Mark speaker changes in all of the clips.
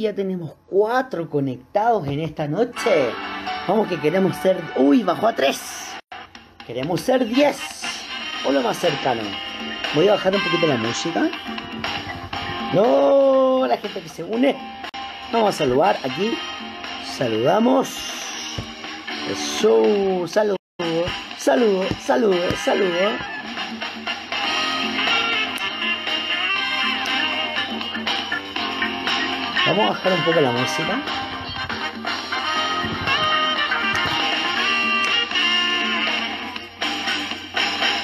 Speaker 1: Ya tenemos cuatro conectados en esta noche. Vamos que queremos ser... Uy, bajó a tres. Queremos ser diez. O lo más cercano. Voy a bajar un poquito la música. No, la gente que se une. Vamos a saludar aquí. Saludamos. Eso, saludo, saludo, saludo, saludo. Vamos a bajar un poco la música.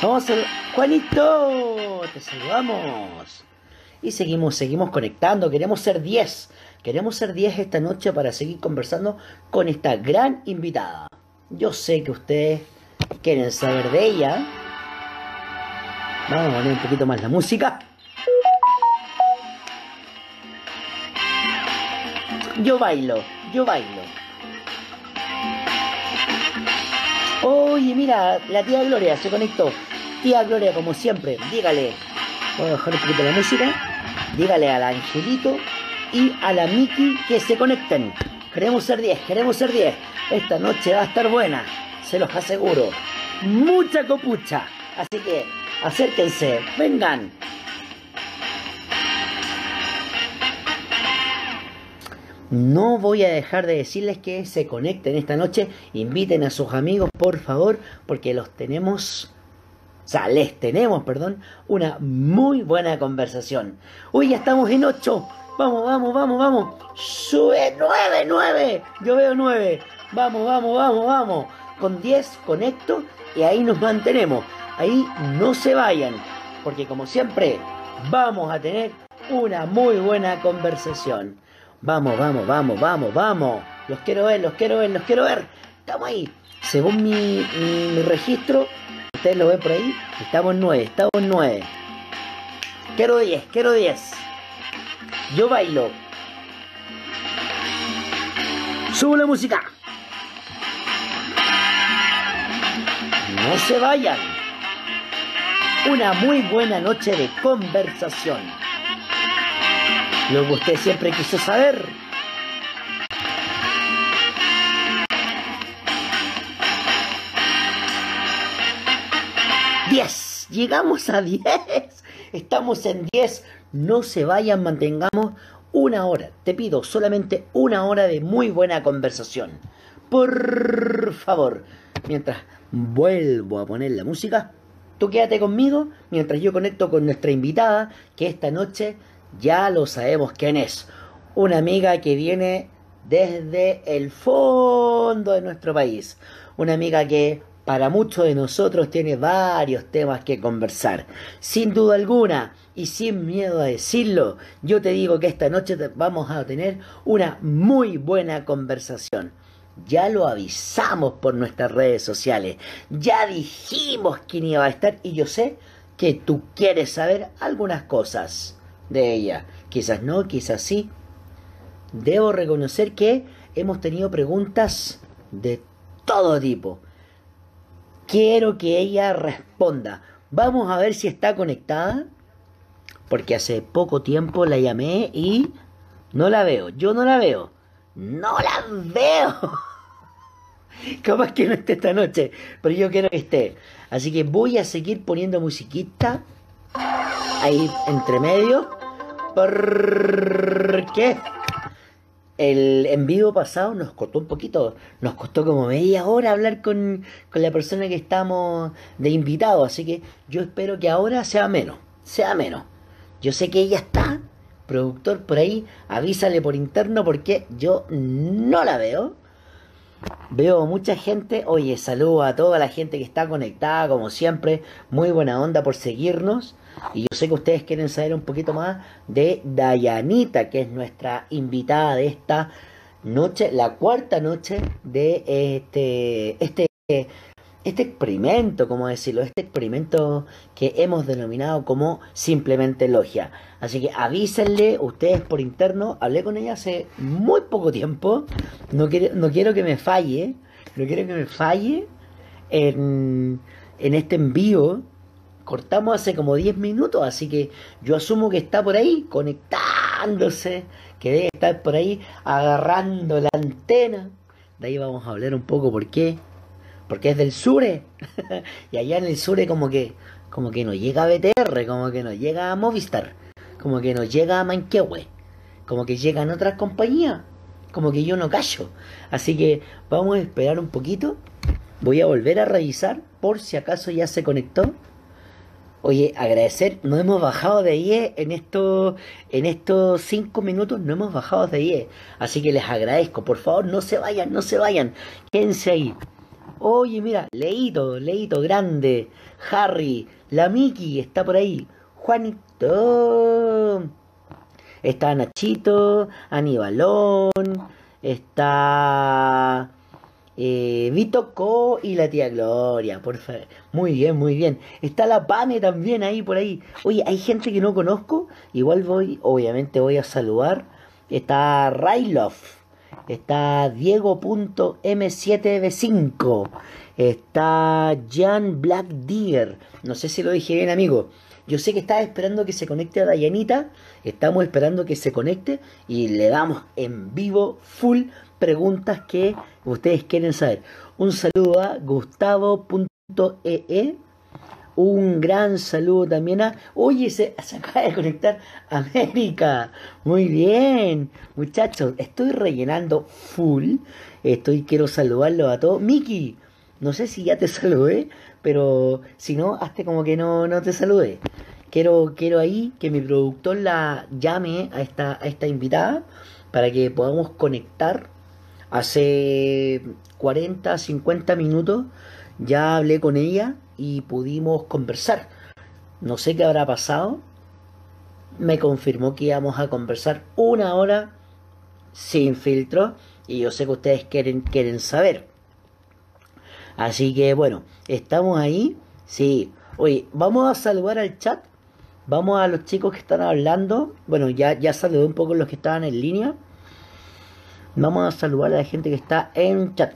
Speaker 1: Vamos a Juanito, te saludamos. Y seguimos, seguimos conectando. Queremos ser 10. Queremos ser 10 esta noche para seguir conversando con esta gran invitada. Yo sé que ustedes quieren saber de ella. Vamos a poner un poquito más la música. Yo bailo, yo bailo. Oye, mira, la tía Gloria se conectó. Tía Gloria, como siempre, dígale. Voy a bajar un poquito la música. Dígale al Angelito y a la Miki que se conecten. Queremos ser 10, queremos ser 10. Esta noche va a estar buena, se los aseguro. Mucha copucha. Así que acérquense, vengan. No voy a dejar de decirles que se conecten esta noche, inviten a sus amigos por favor, porque los tenemos, o sea, les tenemos, perdón, una muy buena conversación. Hoy ya estamos en 8, vamos, vamos, vamos, vamos, sube 9, 9, yo veo 9, vamos, vamos, vamos, vamos, con 10 conecto y ahí nos mantenemos, ahí no se vayan, porque como siempre vamos a tener una muy buena conversación. Vamos, vamos, vamos, vamos, vamos. Los quiero ver, los quiero ver, los quiero ver. Estamos ahí. Según mi, registro, ustedes lo ven por ahí, estamos en 9, estamos en 9. Quiero 10, quiero 10. Yo bailo. Subo la música. No se vayan. Una muy buena noche de conversación lo que usted siempre quiso saber. ¡Diez! Llegamos a diez. Estamos en diez. No se vayan, mantengamos una hora. Te pido solamente una hora de muy buena conversación. Por favor, mientras vuelvo a poner la música, tú quédate conmigo mientras yo conecto con nuestra invitada que esta noche ya lo sabemos quién es. Una amiga que viene desde el fondo de nuestro país. Una amiga que para muchos de nosotros tiene varios temas que conversar. Sin duda alguna y sin miedo a decirlo, yo te digo que esta noche vamos a tener una muy buena conversación. Ya lo avisamos por nuestras redes sociales. Ya dijimos quién iba a estar y yo sé que tú quieres saber algunas cosas de ella. Quizás no, quizás sí. Debo reconocer que hemos tenido preguntas de todo tipo. Quiero que ella responda. Vamos a ver si está conectada. Porque hace poco tiempo la llamé y no la veo. Yo no la veo. No la veo. Capaz que no esté esta noche, pero yo quiero que esté. Así que voy a seguir poniendo musiquita ahí entre medio. Porque el en vivo pasado nos costó un poquito, nos costó como media hora hablar con, con la persona que estamos de invitado, así que yo espero que ahora sea menos, sea menos. Yo sé que ella está, productor por ahí, avísale por interno porque yo no la veo. Veo mucha gente, oye, saludo a toda la gente que está conectada, como siempre, muy buena onda por seguirnos. Y yo sé que ustedes quieren saber un poquito más de Dayanita, que es nuestra invitada de esta noche, la cuarta noche de este, este, este experimento, como decirlo, este experimento que hemos denominado como simplemente logia. Así que avísenle ustedes por interno, hablé con ella hace muy poco tiempo, no quiero, no quiero que me falle, no quiero que me falle en, en este envío cortamos hace como 10 minutos, así que yo asumo que está por ahí, conectada asomándose, que debe estar por ahí agarrando la antena. De ahí vamos a hablar un poco por qué. Porque es del Sure. y allá en el Sure como que, como que nos llega a BTR, como que nos llega a Movistar, como que nos llega a Manquehue, como que llegan otras compañías, como que yo no callo. Así que vamos a esperar un poquito. Voy a volver a revisar por si acaso ya se conectó. Oye, agradecer, no hemos bajado de 10 en estos, en estos 5 minutos, no hemos bajado de 10. Así que les agradezco, por favor, no se vayan, no se vayan, quédense ahí. Oye, mira, Leito, Leito grande, Harry, la Miki está por ahí, Juanito, está Nachito, Aníbalón, está eh, Vito Co y la tía Gloria, por favor. Muy bien, muy bien. Está la Pane también ahí por ahí. Oye, hay gente que no conozco. Igual voy, obviamente voy a saludar. Está Railof. Está Diego.m7b5. Está Jan Black Deer. No sé si lo dije bien, amigo. Yo sé que estaba esperando que se conecte a Dayanita. Estamos esperando que se conecte. Y le damos en vivo, full preguntas que ustedes quieren saber. Un saludo a gustavo.ee. E. Un gran saludo también a... Oye, se, acaba de conectar América. Muy bien. Muchachos, estoy rellenando full. Estoy, quiero saludarlo a todos. Miki, no sé si ya te saludé, pero si no, hazte como que no, no te saludé. Quiero, quiero ahí que mi productor la llame a esta, a esta invitada para que podamos conectar Hace 40, 50 minutos ya hablé con ella y pudimos conversar. No sé qué habrá pasado. Me confirmó que íbamos a conversar una hora sin filtro y yo sé que ustedes quieren, quieren saber. Así que bueno, estamos ahí. Sí. Oye, vamos a saludar al chat. Vamos a los chicos que están hablando. Bueno, ya, ya saludé un poco los que estaban en línea. Vamos a saludar a la gente que está en chat.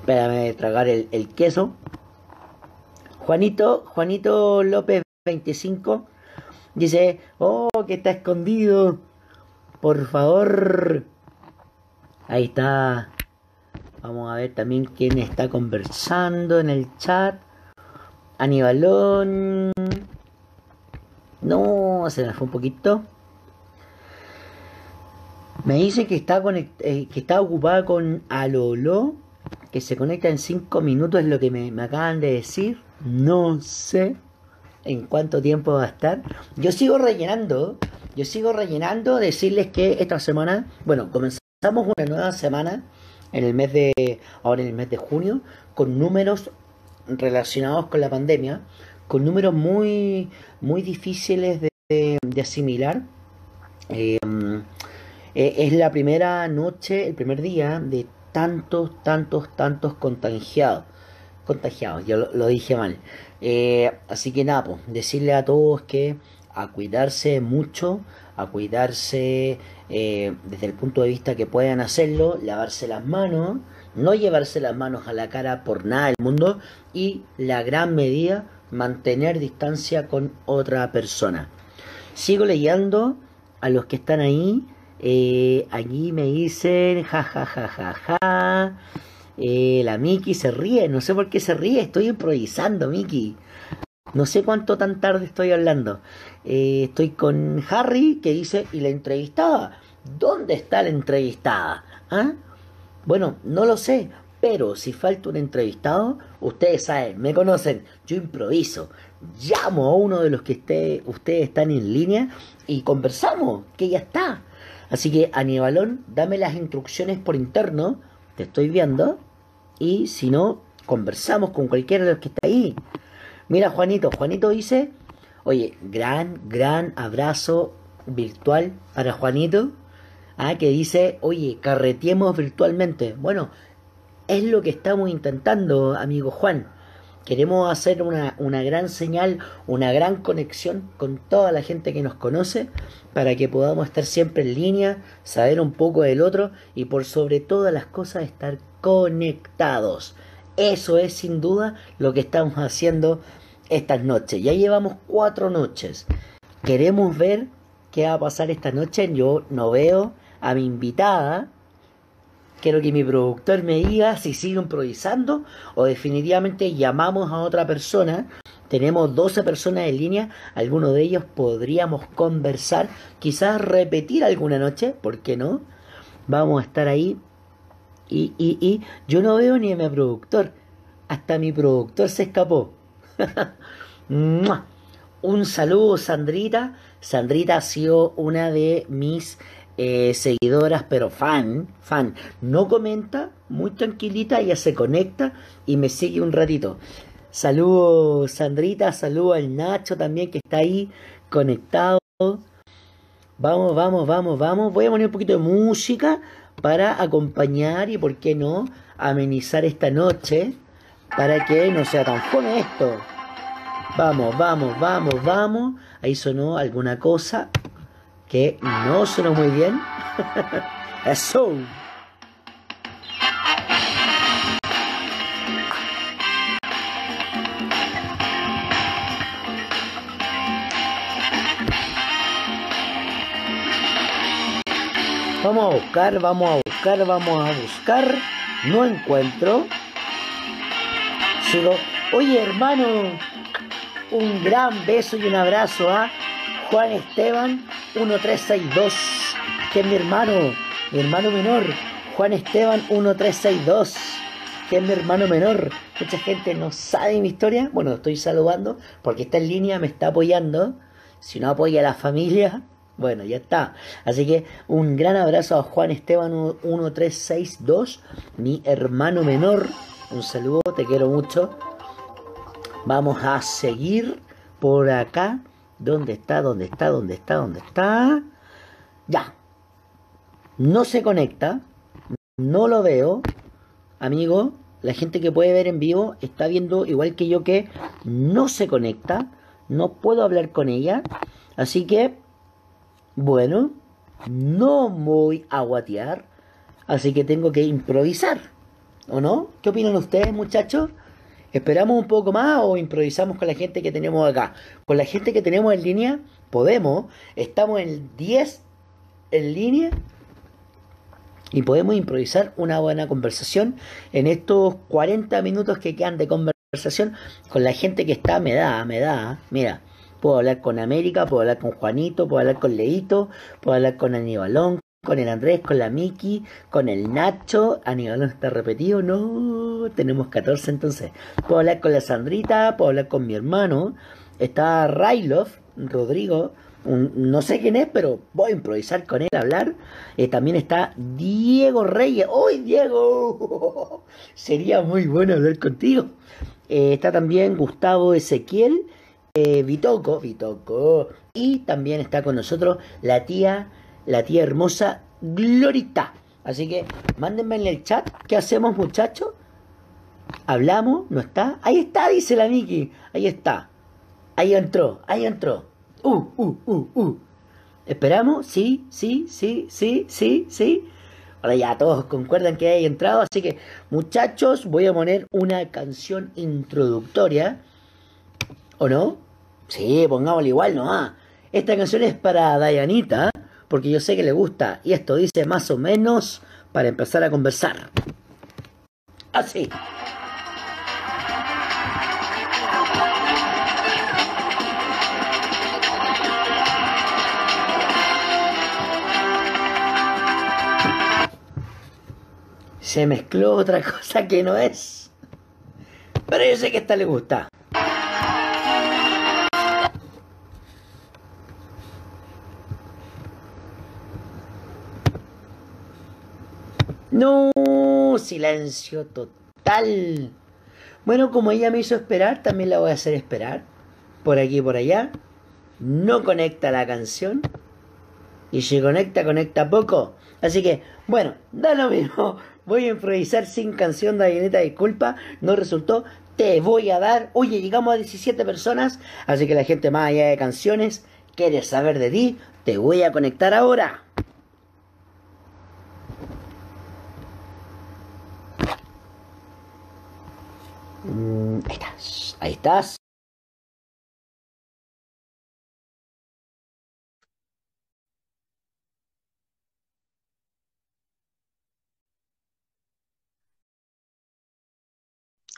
Speaker 1: Espérame tragar el, queso. Juanito, Juanito López 25 dice, oh, que está escondido. Por favor. Ahí está. Vamos a ver también quién está conversando en el chat. Anibalón. No, se me fue un poquito. Me dice que está, eh, que está ocupada con Alolo, que se conecta en 5 minutos, es lo que me, acaban de decir. No sé en cuánto tiempo va a estar. Yo sigo rellenando, yo sigo rellenando, decirles que esta semana, bueno, comenzamos una nueva semana en el mes de, ahora en el mes de junio, con números relacionados con la pandemia, con números muy, muy difíciles de, asimilar. Eh, eh, es la primera noche, el primer día de tantos, tantos, tantos contagiados. Contagiados, yo lo, dije mal. Eh, así que nada, pues, decirle a todos que a cuidarse mucho, a cuidarse eh, desde el punto de vista que puedan hacerlo, lavarse las manos, no llevarse las manos a la cara por nada del mundo y la gran medida, mantener distancia con otra persona. Sigo leyendo a los que están ahí. Eh, allí me dicen, ja, ja, ja, ja, ja. Eh, la Miki se ríe, no sé por qué se ríe, estoy improvisando, Miki. No sé cuánto tan tarde estoy hablando. Eh, estoy con Harry que dice, ¿y la entrevistada? ¿Dónde está la entrevistada? ¿Ah? Bueno, no lo sé, pero si falta un entrevistado, ustedes saben, me conocen, yo improviso. Llamo a uno de los que esté, ustedes están en línea y conversamos, que ya está. Así que, Aníbalón, dame las instrucciones por interno, te estoy viendo, y si no, conversamos con cualquiera de los que está ahí. Mira, Juanito, Juanito dice, oye, gran, gran abrazo virtual para Juanito, ah, que dice, oye, carretiemos virtualmente. Bueno, es lo que estamos intentando, amigo Juan. Queremos hacer una, una, gran señal, una gran conexión con toda la gente que nos conoce para que podamos estar siempre en línea, saber un poco del otro y por sobre todas las cosas estar conectados. Eso es sin duda lo que estamos haciendo estas noches. Ya llevamos cuatro noches. Queremos ver qué va a pasar esta noche. Yo no veo a mi invitada. Quiero que mi productor me diga si sigo improvisando o definitivamente llamamos a otra persona. Tenemos 12 personas en línea, algunos de ellos podríamos conversar, quizás repetir alguna noche, ¿por qué no? Vamos a estar ahí. Y, y, y yo no veo ni a mi productor, hasta mi productor se escapó. Un saludo, Sandrita. Sandrita ha sido una de mis eh, seguidoras, pero fan, fan. No comenta, muy tranquilita, ella se conecta y me sigue un ratito. Saludo, Sandrita, saludo al Nacho también que está ahí conectado. Vamos, vamos, vamos, vamos. Voy a poner un poquito de música para acompañar y, ¿por qué no?, amenizar esta noche para que no sea tan fome esto. Vamos, vamos, vamos, vamos. Ahí sonó alguna cosa que no sonó muy bien. Eso. Vamos a buscar, vamos a buscar, vamos a buscar. No encuentro. Sigo. Oye, hermano, un gran beso y un abrazo a Juan Esteban 1362, que es mi hermano, mi hermano menor. Juan Esteban 1362, que es mi hermano menor. Mucha gente no sabe mi historia. Bueno, estoy saludando porque está en línea, me está apoyando. Si no apoya a la familia, bueno, ya está. Así que un gran abrazo a Juan Esteban 1362, mi hermano menor. Un saludo, te quiero mucho. Vamos a seguir por acá. ¿Dónde está? ¿Dónde está? ¿Dónde está? ¿Dónde está? Ya. No se conecta. No lo veo. Amigo, la gente que puede ver en vivo está viendo igual que yo que no se conecta. No puedo hablar con ella. Así que, bueno, no voy a guatear. Así que tengo que improvisar. ¿O no? ¿Qué opinan ustedes, muchachos? ¿Esperamos un poco más o improvisamos con la gente que tenemos acá? Con la gente que tenemos en línea, podemos. Estamos en 10 en línea y podemos improvisar una buena conversación en estos 40 minutos que quedan de conversación con la gente que está, me da, me da. Mira, puedo hablar con América, puedo hablar con Juanito, puedo hablar con Leito, puedo hablar con Aníbalón, con el Andrés, con la Miki, con el Nacho. Aníbal no está repetido, no. Tenemos 14 entonces. Puedo hablar con la Sandrita, puedo hablar con mi hermano. Está Railov, Rodrigo. no sé quién es, pero voy a improvisar con él a hablar. Eh, también está Diego Reyes. ¡Hoy, Diego! Sería muy bueno hablar contigo. Eh, está también Gustavo Ezequiel, eh, Vitoco, Vitoco. Y también está con nosotros la tía la tía hermosa Glorita. Así que mándenme en el chat. ¿Qué hacemos, muchachos? ¿Hablamos? ¿No está? Ahí está, dice la Miki. Ahí está. Ahí entró, ahí entró. Uh, uh, uh, uh. ¿Esperamos? Sí, sí, sí, sí, sí, sí. Ahora ya todos concuerdan que hay entrado. Así que, muchachos, voy a poner una canción introductoria. ¿O no? Sí, pongámosle igual nomás. Esta canción es para Dayanita porque yo sé que le gusta y esto dice más o menos para empezar a conversar. Así. Se mezcló otra cosa que no es. Pero yo sé que esta le gusta. No, silencio total. Bueno, como ella me hizo esperar, también la voy a hacer esperar. Por aquí y por allá. No conecta la canción. Y si conecta, conecta poco. Así que, bueno, da lo mismo. Voy a improvisar sin canción de Ayeneta, disculpa. No resultó. Te voy a dar. Oye, llegamos a 17 personas. Así que la gente más allá de canciones quiere saber de ti. Te voy a conectar ahora. Mm, ahí estás. Ahí estás.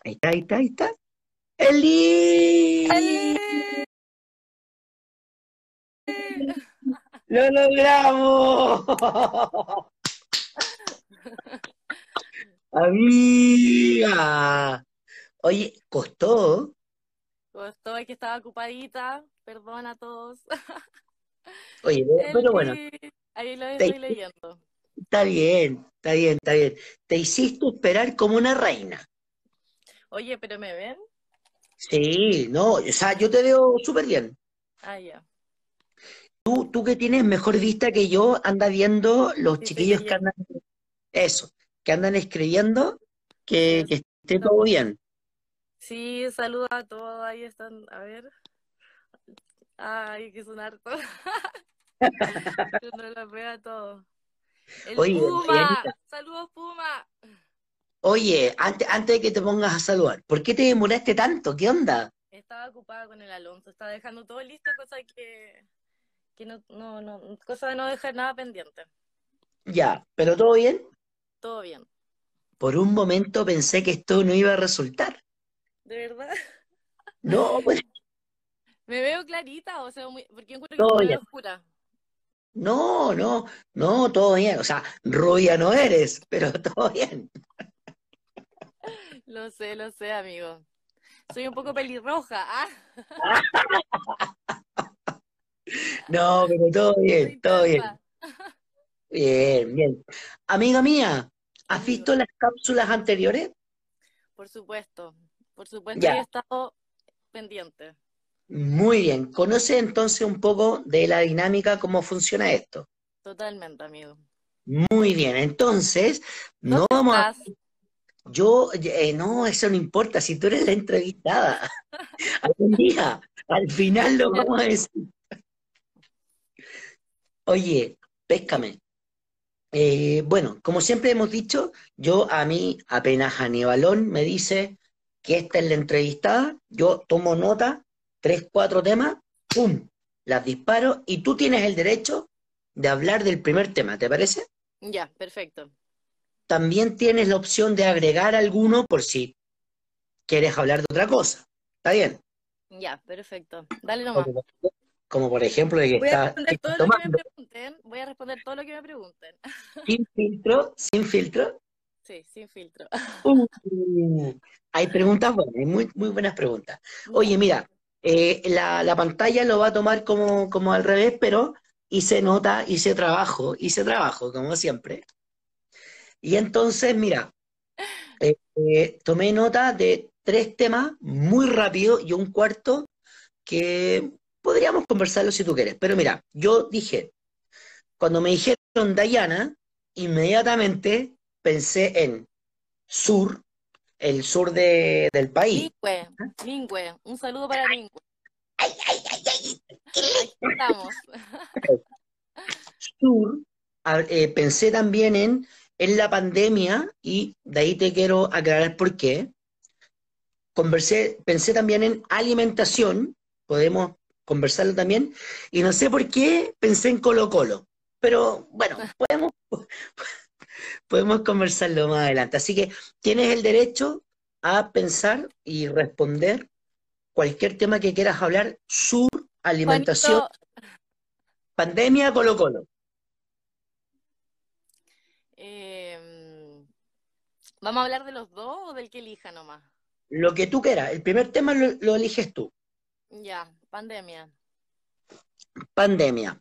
Speaker 1: Ahí está, ahí está, ahí está. ¡Eli! ¡Eli! ¡Lo logramos! ¡Amiga! Oye, ¿costó?
Speaker 2: Costó, es que estaba ocupadita. Perdón a todos.
Speaker 1: Oye, pero bueno.
Speaker 2: Ahí lo estoy leyendo.
Speaker 1: Está bien, está bien, está bien. Te hiciste esperar como una reina.
Speaker 2: Oye, ¿pero me ven?
Speaker 1: Sí, no, o sea, yo te veo súper bien.
Speaker 2: Ah, ya.
Speaker 1: Tú, tú que tienes mejor vista que yo, anda viendo los chiquillos que andan, eso, que andan escribiendo, que, esté todo bien.
Speaker 2: Sí, saluda a todos, ahí están, a ver. Ay, que son hartos. no los veo a todos. El Puma, saludos Puma.
Speaker 1: Oye, antes, antes de que te pongas a saludar, ¿por qué te demoraste tanto? ¿Qué onda?
Speaker 2: Estaba ocupada con el Alonso, estaba dejando todo listo, cosa que, que no, no, no, cosa de no dejar nada pendiente.
Speaker 1: Ya, ¿pero todo bien?
Speaker 2: Todo bien.
Speaker 1: Por un momento pensé que esto no iba a resultar.
Speaker 2: ¿De verdad?
Speaker 1: No, pues.
Speaker 2: Me veo clarita, o sea, muy, porque encuentro que estoy oscura.
Speaker 1: No, no, no, todo bien. O sea, rubia no eres, pero todo bien.
Speaker 2: Lo sé, lo sé, amigo. Soy un poco pelirroja. ¿ah?
Speaker 1: no, pero todo bien, todo bien. Bien, bien. Amiga mía, ¿has visto las cápsulas anteriores?
Speaker 2: Por supuesto, por supuesto, he estado pendiente.
Speaker 1: Muy bien. ¿Conoce entonces un poco de la dinámica, cómo funciona esto?
Speaker 2: Totalmente, amigo.
Speaker 1: Muy bien. Entonces, no vamos a yo, eh, no, eso no importa, si tú eres la entrevistada. Algún día, al final lo vamos a decir. Oye, péscame. Eh, bueno, como siempre hemos dicho, yo a mí apenas Aníbalón me dice que esta es la entrevistada, yo tomo nota, tres, cuatro temas, ¡pum! Las disparo y tú tienes el derecho de hablar del primer tema, ¿te parece?
Speaker 2: Ya, perfecto
Speaker 1: también tienes la opción de agregar alguno por si quieres hablar de otra cosa. ¿Está bien?
Speaker 2: Ya, perfecto. Dale nomás.
Speaker 1: Como, por ejemplo de que
Speaker 2: voy
Speaker 1: está...
Speaker 2: A responder todo lo que me pregunten, voy a responder todo lo que me pregunten.
Speaker 1: ¿Sin filtro? ¿Sin filtro?
Speaker 2: Sí, sin filtro.
Speaker 1: Uh, hay preguntas buenas, hay muy, muy buenas preguntas. Oye, mira, eh, la, la, pantalla lo va a tomar como, como al revés, pero hice nota, hice trabajo, hice trabajo, como siempre. Y entonces, mira, eh, eh, tomé nota de tres temas muy rápido y un cuarto que podríamos conversarlo si tú quieres. Pero mira, yo dije, cuando me dijeron Dayana, inmediatamente pensé en sur, el sur de, del país.
Speaker 2: Lingüe, Lingüe, un saludo para Lingüe. Ay, ay, ay, ay. estamos.
Speaker 1: Sur, eh, pensé también en en la pandemia, y de ahí te quiero aclarar por qué, conversé, pensé también en alimentación, podemos conversarlo también, y no sé por qué pensé en Colo Colo, pero bueno, podemos, podemos conversarlo más adelante. Así que tienes el derecho a pensar y responder cualquier tema que quieras hablar, sur, alimentación, pandemia, Colo Colo.
Speaker 2: ¿Vamos a hablar de los dos o del que elija nomás?
Speaker 1: Lo que tú quieras. El primer tema lo, eliges tú.
Speaker 2: Ya, pandemia.
Speaker 1: Pandemia.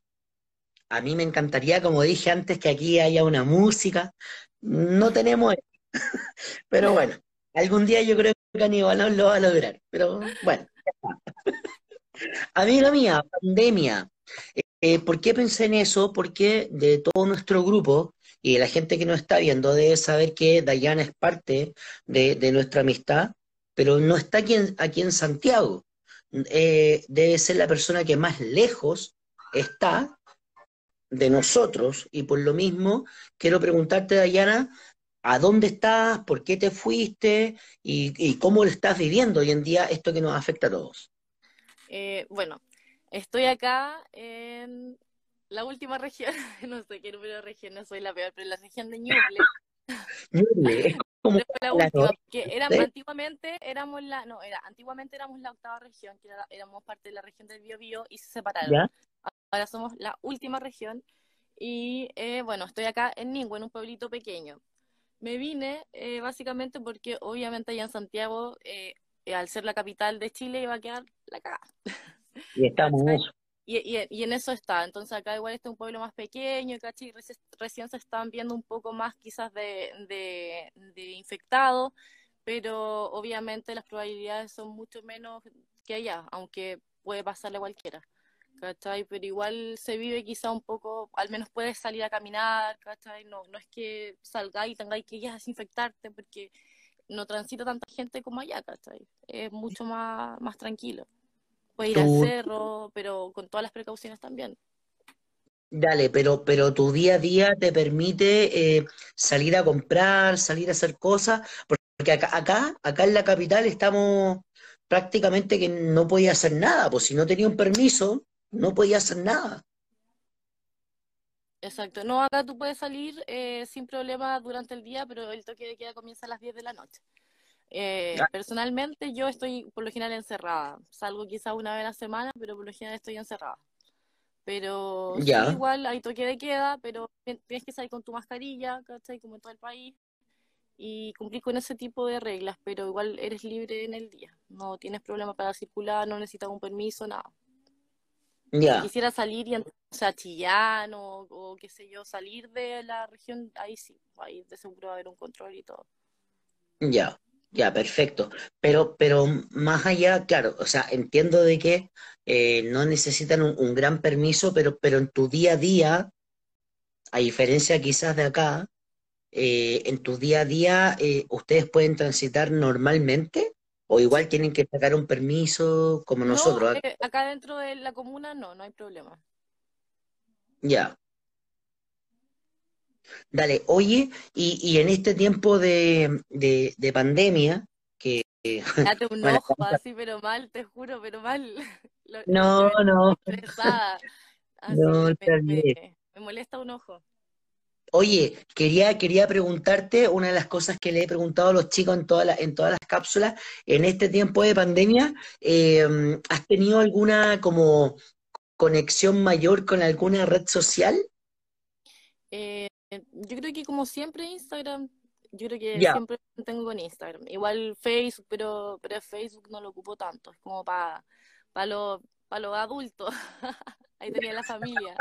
Speaker 1: A mí me encantaría, como dije antes, que aquí haya una música. No tenemos, pero bueno, algún día yo creo que Aníbal lo va a lograr. Pero bueno, Amiga mía, pandemia. Eh, ¿Por qué pensé en eso? Porque de todo nuestro grupo, y la gente que nos está viendo debe saber que Dayana es parte de, nuestra amistad, pero no está aquí en, aquí en Santiago. Eh, debe ser la persona que más lejos está de nosotros y por lo mismo quiero preguntarte, Dayana, ¿a dónde estás? ¿Por qué te fuiste? ¿Y, cómo lo estás viviendo hoy en día esto que nos afecta a todos?
Speaker 2: Eh, bueno, estoy acá en la última región, no sé qué número de regiones soy la peor, pero la región de Ñuble.
Speaker 1: Ñuble, como
Speaker 2: la última, porque éramos, antiguamente éramos la, no, era, antiguamente éramos la octava región, que era- éramos parte de la región del Biobío y se separaron.
Speaker 1: ¿ya?
Speaker 2: Ahora somos la última región y eh, bueno, estoy acá en Ningüe, en un pueblito pequeño. Me vine eh, básicamente porque obviamente allá en Santiago, eh, al ser la capital de Chile, iba a quedar la cagada.
Speaker 1: Y estamos en eso.
Speaker 2: Y, y- y en eso está. Entonces acá igual este es un pueblo más pequeño, ¿cachai? Reci- recién se están viendo un poco más quizás de, de, de infectados, pero obviamente las probabilidades son mucho menos que allá, aunque puede pasarle a cualquiera. ¿Cachai? Pero igual se vive quizá un poco, al menos puedes salir a caminar, ¿cachai? No, no es que salgáis y tengáis que ya desinfectarte porque no transita tanta gente como allá, ¿cachai? Es mucho más, más tranquilo. Puedes ir al cerro, pero con todas las precauciones también.
Speaker 1: dale, pero, pero tu día a día te permite eh, salir a comprar, salir a hacer cosas, porque acá, acá, acá en la capital estamos prácticamente que no podía hacer nada, pues si no tenía un permiso, no podía hacer nada.
Speaker 2: Exacto. No, acá tú puedes salir eh, sin problema durante el día, pero el toque de queda comienza a las 10 de la noche. Eh, personalmente yo estoy por lo general encerrada. Salgo quizá una vez a la semana, pero por lo general estoy encerrada. Pero sí, igual hay toque de queda, pero tien- tienes que salir con tu mascarilla, ¿cachai? Como en todo el país, y cumplir con ese tipo de reglas, pero igual eres libre en el día. No tienes problema para circular, no necesitas un permiso, nada. Si
Speaker 1: ya,
Speaker 2: quisiera salir y entonces a Chillán o, o qué sé yo, salir de la región, ahí sí, ahí de seguro va a haber un control y todo.
Speaker 1: ya, ya, perfecto. Pero, pero más allá, claro, o sea, entiendo de que eh, no necesitan un, un gran permiso, pero, pero en tu día a día, a diferencia quizás de acá, eh, en tu día a día, eh, ¿ustedes pueden transitar normalmente? ¿O igual tienen que sacar un permiso como
Speaker 2: No,
Speaker 1: nosotros?
Speaker 2: eh, acá dentro de la comuna no, no hay problema.
Speaker 1: Ya, dale. Oye, y, y en este tiempo de, de, de pandemia, que,
Speaker 2: Date un
Speaker 1: bueno,
Speaker 2: ojo así, pero mal, te juro, pero mal. Lo,
Speaker 1: no, no,
Speaker 2: estresada, así,
Speaker 1: no,
Speaker 2: me, me molesta un ojo.
Speaker 1: Oye, quería, quería preguntarte una de las cosas que le he preguntado a los chicos en todas las, en todas las cápsulas, en este tiempo de pandemia, eh, ¿has tenido alguna como conexión mayor con alguna red social?
Speaker 2: Eh, yo creo que como siempre Instagram, yo creo que
Speaker 1: Ya,
Speaker 2: siempre tengo con Instagram. Igual Facebook, pero, pero Facebook no lo ocupo tanto, es como para para los para los adultos. Ahí tenía la familia.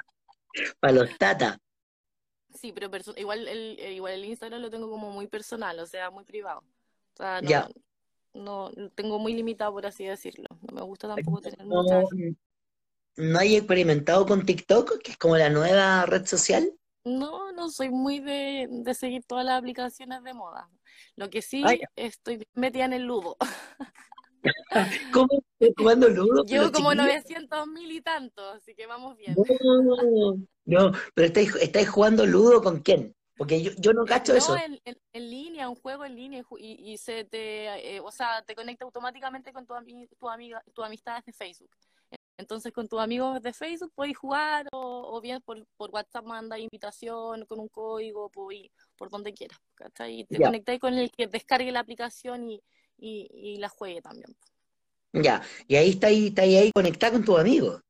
Speaker 1: para los tatas.
Speaker 2: Sí, pero igual el, eh, igual el Instagram lo tengo como muy personal, o sea, muy privado. O sea, no, no, tengo muy limitado, por así decirlo. No me gusta tampoco tener
Speaker 1: no,
Speaker 2: muchas...
Speaker 1: ¿no hay experimentado con TikTok, que es como la nueva red social?
Speaker 2: No, no soy muy de, de seguir todas las aplicaciones de moda. Lo que
Speaker 1: Ay,
Speaker 2: sí estoy metida en el ludo.
Speaker 1: ¿cómo estás jugando Ludo,
Speaker 2: Llevo como
Speaker 1: chiquilla?
Speaker 2: 900 mil y tanto, así que vamos bien.
Speaker 1: No, no, pero estáis, estáis jugando Ludo con quién? Porque yo, yo no cacho
Speaker 2: no,
Speaker 1: eso.
Speaker 2: en, en, en línea, un juego en línea y, y se te, eh, o sea, te conecta automáticamente con tu, ami- tu amiga, tus amistades de Facebook. Entonces, con tus amigos de Facebook podéis jugar o, o bien por, por WhatsApp manda invitación con un código, por, por donde quieras. ¿cachai? Y te
Speaker 1: Ya,
Speaker 2: conectáis con el que descargue la aplicación y, y, y la juegue también.
Speaker 1: ya. Y ahí estáis, estáis ahí conectado con tus amigos.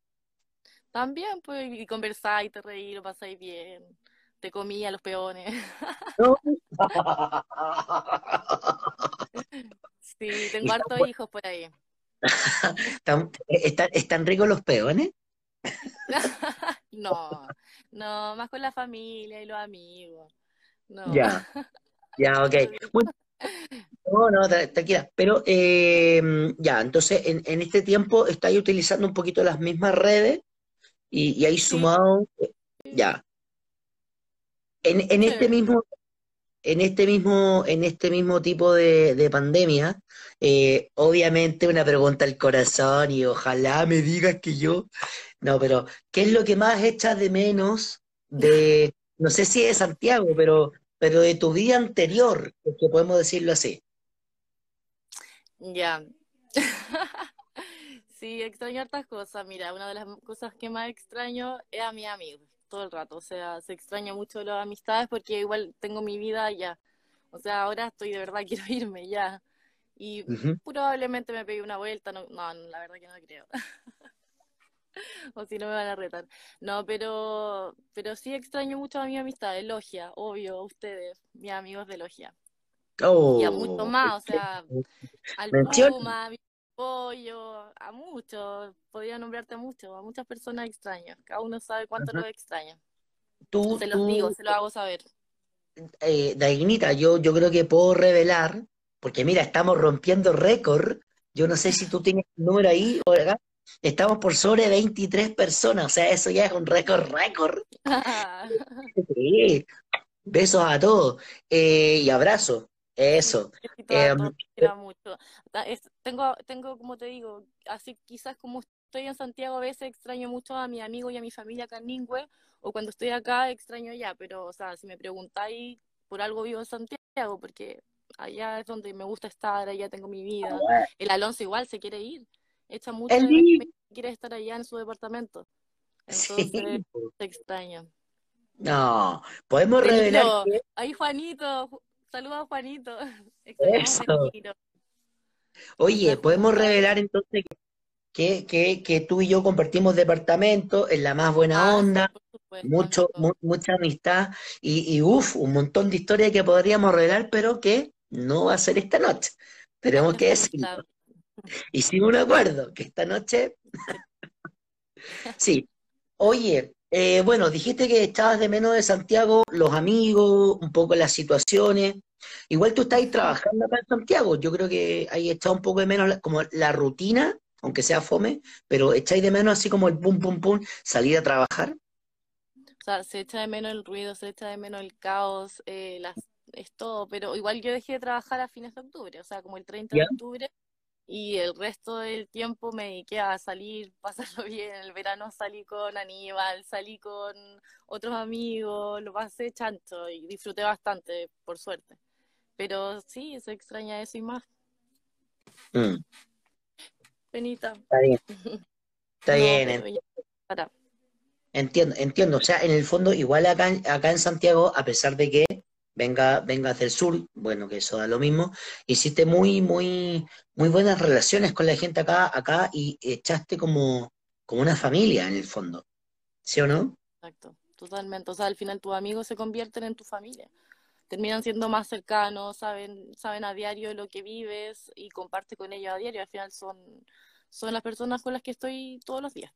Speaker 2: También, pues, y conversáis, te reí, lo pasáis bien, te comí a los peones.
Speaker 1: ¿No?
Speaker 2: Sí, tengo hartos hijos por ahí.
Speaker 1: están, están- están ricos los peones.
Speaker 2: No, no, más con la familia y los amigos. No,
Speaker 1: Ya, ya, ok. No, no, tra- tranquila. Pero eh, ya, entonces en, en este tiempo estáis utilizando un poquito las mismas redes y, y ahí
Speaker 2: Sí,
Speaker 1: sumado, ya. En, en este mismo, en este mismo, en este mismo tipo de, de pandemia, eh, obviamente una pregunta al corazón y ojalá me digas que yo, no, pero ¿qué es lo que más echas de menos de, no sé si de Santiago, pero, pero de tu vida anterior, que podemos decirlo así?
Speaker 2: Ya. Sí, extraño hartas cosas. Mira, una de las cosas que más extraño es a mis amigos, todo el rato. O sea, se extraña mucho las amistades porque igual tengo mi vida allá. O sea, ahora estoy de verdad, quiero irme ya. Y probablemente me pegué una vuelta, no, no, la verdad que no creo. o si no me van a retar. No, pero, pero sí extraño mucho a mi amistad, de Logia, obvio, ustedes, mis amigos de Logia. y a mucho más, o sea, al Puma, a mi pollo, a muchos, podría nombrarte a muchos, a muchas personas extrañas. Cada uno sabe cuánto lo extraña. Tú, se los digo, se lo hago saber.
Speaker 1: Eh, Dainita, yo, yo creo que puedo revelar, porque mira, estamos rompiendo récord. Yo no sé si tú tienes el número ahí o acá. Estamos por sobre 23 personas, o sea, eso ya es un récord, récord. Besos a todos eh, y abrazos. Eso.
Speaker 2: Eh, mucho. tengo, tengo, como te digo, así quizás como estoy en Santiago a veces extraño mucho a mi amigo y a mi familia acá en Ningüe, o cuando estoy acá extraño allá, pero, o sea, si me preguntáis, por algo vivo en Santiago, porque allá es donde me gusta estar, allá tengo mi vida. Ah, el Alonso igual se quiere ir, echa mucho quiere estar allá en su departamento. Entonces, se extraña.
Speaker 1: No, podemos revelar.
Speaker 2: Ahí Juanito, saluda a Juanito.
Speaker 1: Eso. Oye, podemos revelar entonces que, que, que, tú y yo compartimos departamento en la más buena ah, onda, mucho, mucha amistad y, y uff, un montón de historias que podríamos revelar, pero que no va a ser esta noche. Tenemos que decirlo. Hicimos un acuerdo que esta noche. sí. Oye, eh, bueno, dijiste que estabas de menos de Santiago, los amigos, un poco las situaciones. Igual tú estás trabajando acá en Santiago. Yo creo que ahí está un poco de menos como la rutina, aunque sea fome, pero echáis de menos así como el pum, pum, pum, salir a trabajar.
Speaker 2: O sea, se echa de menos el ruido, se echa de menos el caos, eh, las, es todo, pero igual yo dejé de trabajar a fines de octubre, o sea, como el 30 de octubre, y el resto del tiempo me dediqué a salir, pasarlo bien. El verano salí con Aníbal, salí con otros amigos, lo pasé chancho y disfruté bastante, por suerte. Pero sí, se extraña eso y más. Mm. Penita.
Speaker 1: Está bien. Está bien. Entiendo, entiendo. O sea, en el fondo, igual acá, acá en Santiago, a pesar de que venga, venga hacia el sur, bueno, que eso da lo mismo, hiciste muy, muy, muy buenas relaciones con la gente acá, acá y echaste como, como una familia en el fondo, ¿sí o no?
Speaker 2: Exacto, totalmente. O sea, al final tus amigos se convierten en tu familia. Terminan siendo más cercanos, saben, saben a diario lo que vives y comparte con ellos a diario. Al final son, son las personas con las que estoy todos los días.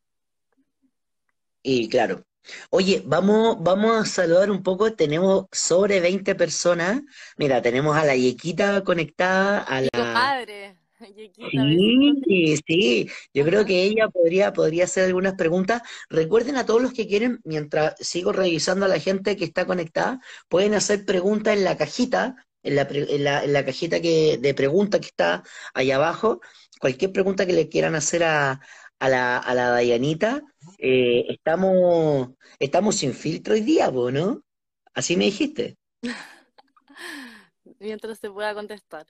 Speaker 1: Y claro. Oye, vamos, vamos a saludar un poco. Tenemos sobre 20 personas. Mira, tenemos a la Yequita conectada, a la.
Speaker 2: madre.
Speaker 1: sí, sí. Yo creo que ella podría, podría hacer algunas preguntas. Recuerden a todos los que quieren, mientras sigo revisando a la gente que está conectada, pueden hacer preguntas en la cajita, en la, en la, en la cajita que, de preguntas que está ahí abajo. Cualquier pregunta que le quieran hacer a, a la, a la Dayanita, eh, estamos, estamos sin filtro hoy día, ¿no? Así me dijiste.
Speaker 2: Mientras se pueda contestar.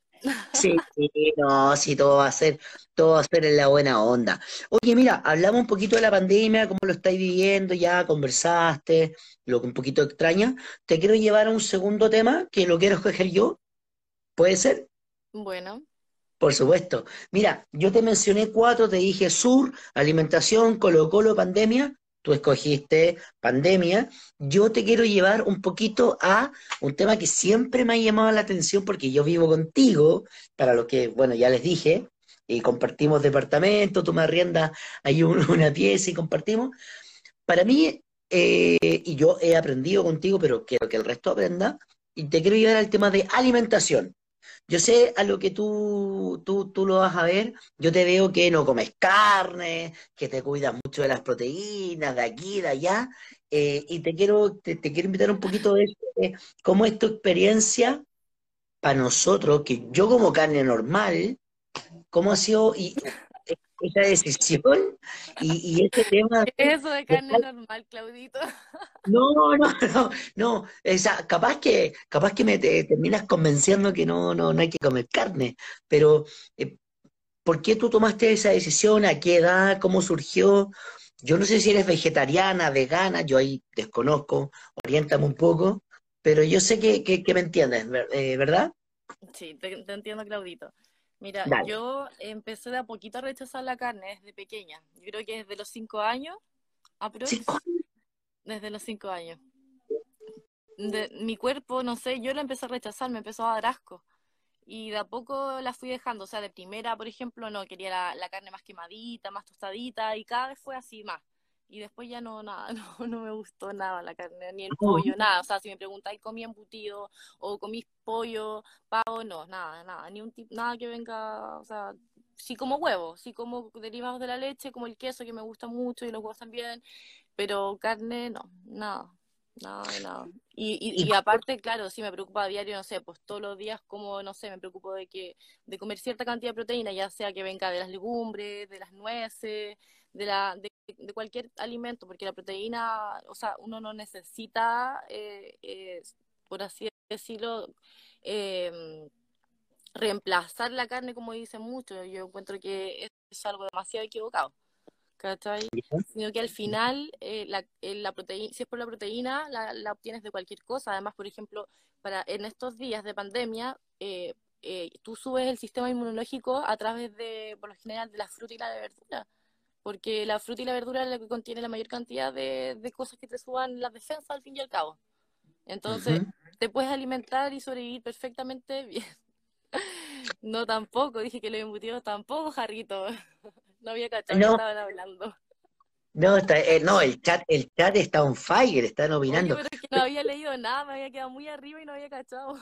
Speaker 1: Sí, sí, no, sí, todo va a ser, todo va a ser en la buena onda. Oye, mira, hablamos un poquito de la pandemia, cómo lo estáis viviendo, ya conversaste, lo que un poquito extraña. Te quiero llevar a un segundo tema que lo quiero escoger yo. ¿Puede ser?
Speaker 2: Bueno.
Speaker 1: Por supuesto. Mira, yo te mencioné cuatro, te dije sur, alimentación, Colo Colo, pandemia. Tú escogiste pandemia. Yo te quiero llevar un poquito a un tema que siempre me ha llamado la atención porque yo vivo contigo, para lo que, bueno, ya les dije, y compartimos departamento, tú me arriendas hay una pieza y compartimos. Para mí, eh, y yo he aprendido contigo, pero quiero que el resto aprenda, y te quiero llevar al tema de alimentación. Yo sé a lo que tú, tú, tú lo vas a ver, yo te veo que no comes carne, que te cuidas mucho de las proteínas, de aquí, de allá, eh, y te quiero, te, quiero invitar un poquito de eso, cómo es tu experiencia para nosotros, que yo como carne normal, cómo ha sido, y esa decisión y, y ese tema.
Speaker 2: Eso de carne normal, Claudito.
Speaker 1: No, no, no, no. Esa, capaz que, capaz que me terminas convenciendo que no, no, no hay que comer carne, pero eh, ¿por qué tú tomaste esa decisión? ¿A qué edad? ¿Cómo surgió? Yo no sé si eres vegetariana, vegana, yo ahí desconozco, oriéntame un poco, pero yo sé que, que, me entiendes, eh, ¿verdad?
Speaker 2: Sí, te, entiendo, Claudito. Mira, yo empecé de a poquito a rechazar la carne desde pequeña. Yo creo que desde los cinco años, Desde los cinco años. De, mi cuerpo, no sé, yo lo empecé a rechazar, me empezó a dar asco. Y de a poco la fui dejando. O sea, de primera, por ejemplo, no quería la, la carne más quemadita, más tostadita, y cada vez fue así más y después ya no, nada, no, no me gustó nada la carne, ni el pollo, nada. O sea, si me preguntáis, ¿comí embutido o comí pollo, pavo? No, nada, nada, ni un tipo, nada que venga, o sea, sí como huevo, sí como derivados de la leche, como el queso que me gusta mucho y los huevos también, pero carne, no, nada. Nada, nada. Y, y, y, aparte, claro, sí me preocupa a diario, no sé, pues todos los días como, no sé, me preocupo de que de comer cierta cantidad de proteína, ya sea que venga de las legumbres, de las nueces, de, la, de, cualquier alimento, porque la proteína, o sea, uno no necesita, eh, eh, por así decirlo, em, reemplazar la carne como dice mucho. Yo encuentro que es algo demasiado equivocado. ¿cachai? Sino que al final, eh, la, la proteína, si es por la proteína, la, la, obtienes de cualquier cosa. Además, por ejemplo, para en estos días de pandemia, tú subes el sistema inmunológico a través de, por lo general, de la fruta y la verdura porque la fruta y la verdura es la que contiene la mayor cantidad de, cosas que te suban la defensa al fin y al cabo. Entonces, te puedes alimentar y sobrevivir perfectamente bien. no tampoco, dije que los embutidos tampoco, Jarrito. no había cachado no. que estaban hablando.
Speaker 1: No, está, eh, no, el chat, el chat está on fire, están opinando.
Speaker 2: pero es que no había leído nada, me había quedado muy arriba y no había cachado.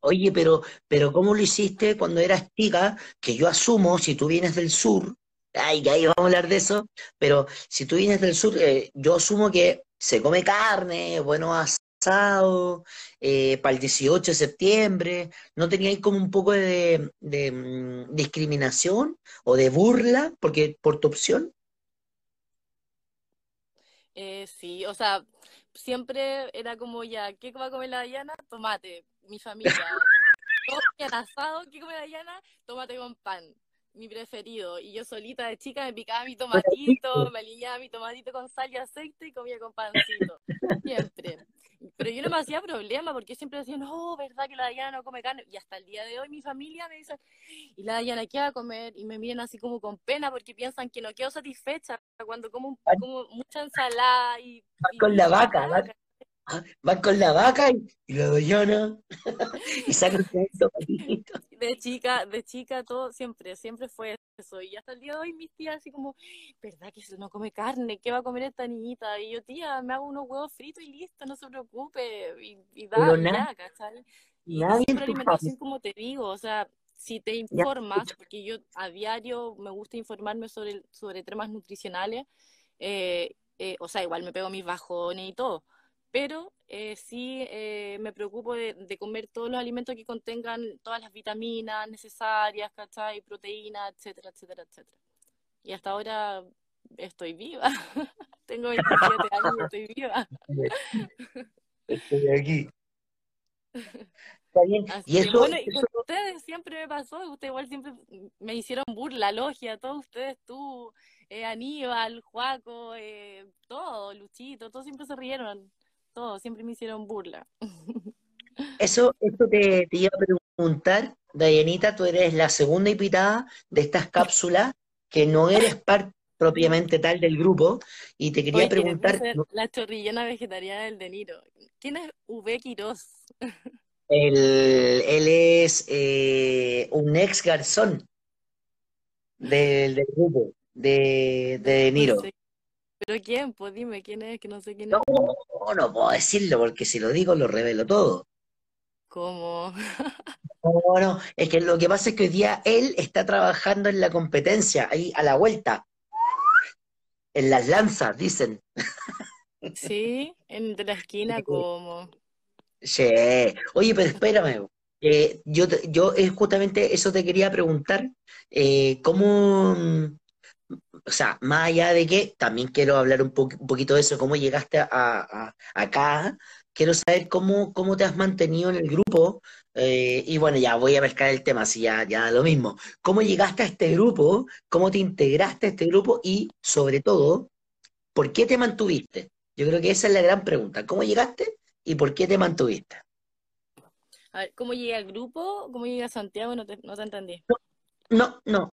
Speaker 1: Oye, pero, pero ¿cómo lo hiciste cuando eras chica? Que yo asumo, si tú vienes del sur, ay, ahí vamos a hablar de eso, pero si tú vienes del sur, eh, yo asumo que se come carne, bueno asado, eh, para el 18 de septiembre, ¿no teníais como un poco de, mm, discriminación o de burla porque por tu opción?
Speaker 2: Eh, sí, o sea, siempre era como ya, ¿qué va a comer la Diana? Tomate, mi familia. Todo asado, ¿qué come la Diana? Tomate con pan mi preferido. Y yo solita de chica me picaba mi tomatito, me alineaba mi tomatito con sal y aceite y comía con pancito. Siempre. Pero yo no me hacía problema porque siempre decían, no, ¿verdad que la Diana no come carne? Y hasta el día de hoy mi familia me dice, ¿y la Diana qué va a comer? Y me miran así como con pena porque piensan que no quedo satisfecha cuando como, como mucha ensalada y...
Speaker 1: con la vaca, vaca van con la vaca y, la doñona y sacan
Speaker 2: De chica, de chica todo siempre, siempre fue eso. Y hasta el día de hoy mis tías así como, ¿verdad que no come carne? ¿Qué va a comer esta niñita? Y yo, tía, me hago unos huevos fritos y listo, no se preocupe. Y, y da, ya, ¿cachai? Y siempre alimentación, como te digo, o sea, si te informas, porque yo a diario me gusta informarme sobre, sobre temas nutricionales, eh, eh, o sea, igual me pego mis bajones y todo pero eh, sí eh, me preocupo de, comer todos los alimentos que contengan todas las vitaminas necesarias, ¿cachai? Proteínas, etcétera, etcétera, etcétera. Y hasta ahora estoy viva. Tengo 27 años y estoy viva.
Speaker 1: Estoy aquí.
Speaker 2: y eso, bueno, y con ustedes siempre me pasó, ustedes igual siempre me hicieron burla, logia, todos ustedes, tú, eh, Aníbal, Juaco, eh, todo, Luchito, todos siempre se rieron todo, siempre me hicieron burla.
Speaker 1: Eso, eso te, iba a preguntar, Dayanita, tú eres la segunda invitada de estas cápsulas, que no eres parte propiamente tal del grupo, y te quería preguntar...
Speaker 2: La chorrillana vegetariana del De Niro. ¿Quién es V. Quiroz?
Speaker 1: Él, él es eh, un ex garzón del, grupo de, de, Niro.
Speaker 2: ¿Pero quién? Pues dime, ¿quién es? Que no sé quién
Speaker 1: es. No, no puedo decirlo porque si lo digo lo revelo todo.
Speaker 2: ¿Cómo?
Speaker 1: Bueno, es que lo que pasa es que hoy día él está trabajando en la competencia, ahí a la vuelta. En las lanzas, dicen.
Speaker 2: Sí, en la esquina, como.
Speaker 1: Sí. Oye, pero espérame. Eh, yo, yo es justamente eso te quería preguntar. Eh, ¿Cómo o sea, más allá de que también quiero hablar un, poquito de eso, cómo llegaste a, acá, quiero saber cómo, cómo te has mantenido en el grupo, eh, y bueno, ya voy a pescar el tema, así ya, ya lo mismo. ¿Cómo llegaste a este grupo? ¿Cómo te integraste a este grupo? Y sobre todo, ¿por qué te mantuviste? Yo creo que esa es la gran pregunta. ¿Cómo llegaste y por qué te mantuviste?
Speaker 2: A ver, ¿cómo llegué al grupo? ¿Cómo llegué a Santiago? No te, no te entendí.
Speaker 1: No, no.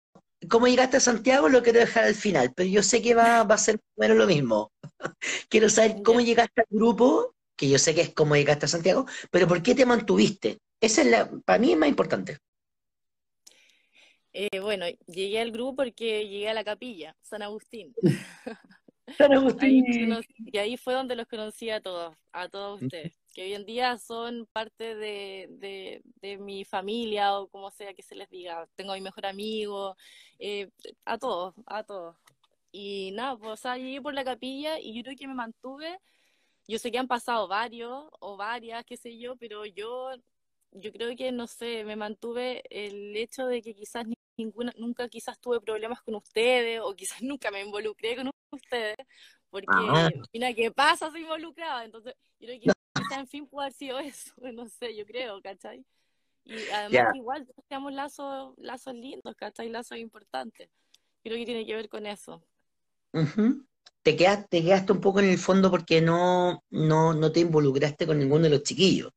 Speaker 1: ¿Cómo llegaste a Santiago? Lo quiero dejar al final, pero yo sé que va, va a ser menos lo mismo. quiero saber cómo llegaste al grupo, que yo sé que es cómo llegaste a Santiago, pero por qué te mantuviste. Esa es la, para mí es más importante.
Speaker 2: Eh, bueno, llegué al grupo porque llegué a la capilla, San Agustín.
Speaker 1: San
Speaker 2: Ahí conocí- y ahí fue donde los conocí a todos, a todos ustedes, que hoy en día son parte de, de, de mi familia o como sea que se les diga. Tengo a mi mejor amigo, eh, a todos, a todos. Y nada, pues o sea, llegué por la capilla y yo creo que me mantuve. Yo sé que han pasado varios o varias, qué sé yo, pero yo, yo creo que, no sé, me mantuve el hecho de que quizás ni- ninguna, nunca quizás tuve problemas con ustedes o quizás nunca me involucré con ustedes, porque mira, ¿qué pasa? Se involucraba. Entonces, yo creo que en fin, puede haber sido eso, no sé, yo creo, ¿cachai? Y además
Speaker 1: Ya.
Speaker 2: que igual todos tenemos lazos, lazos lindos, ¿cachai? Lazos importantes. Creo que tiene que ver con eso.
Speaker 1: Te quedaste, te quedaste un poco en el fondo porque no, no, no te involucraste con ninguno de los chiquillos.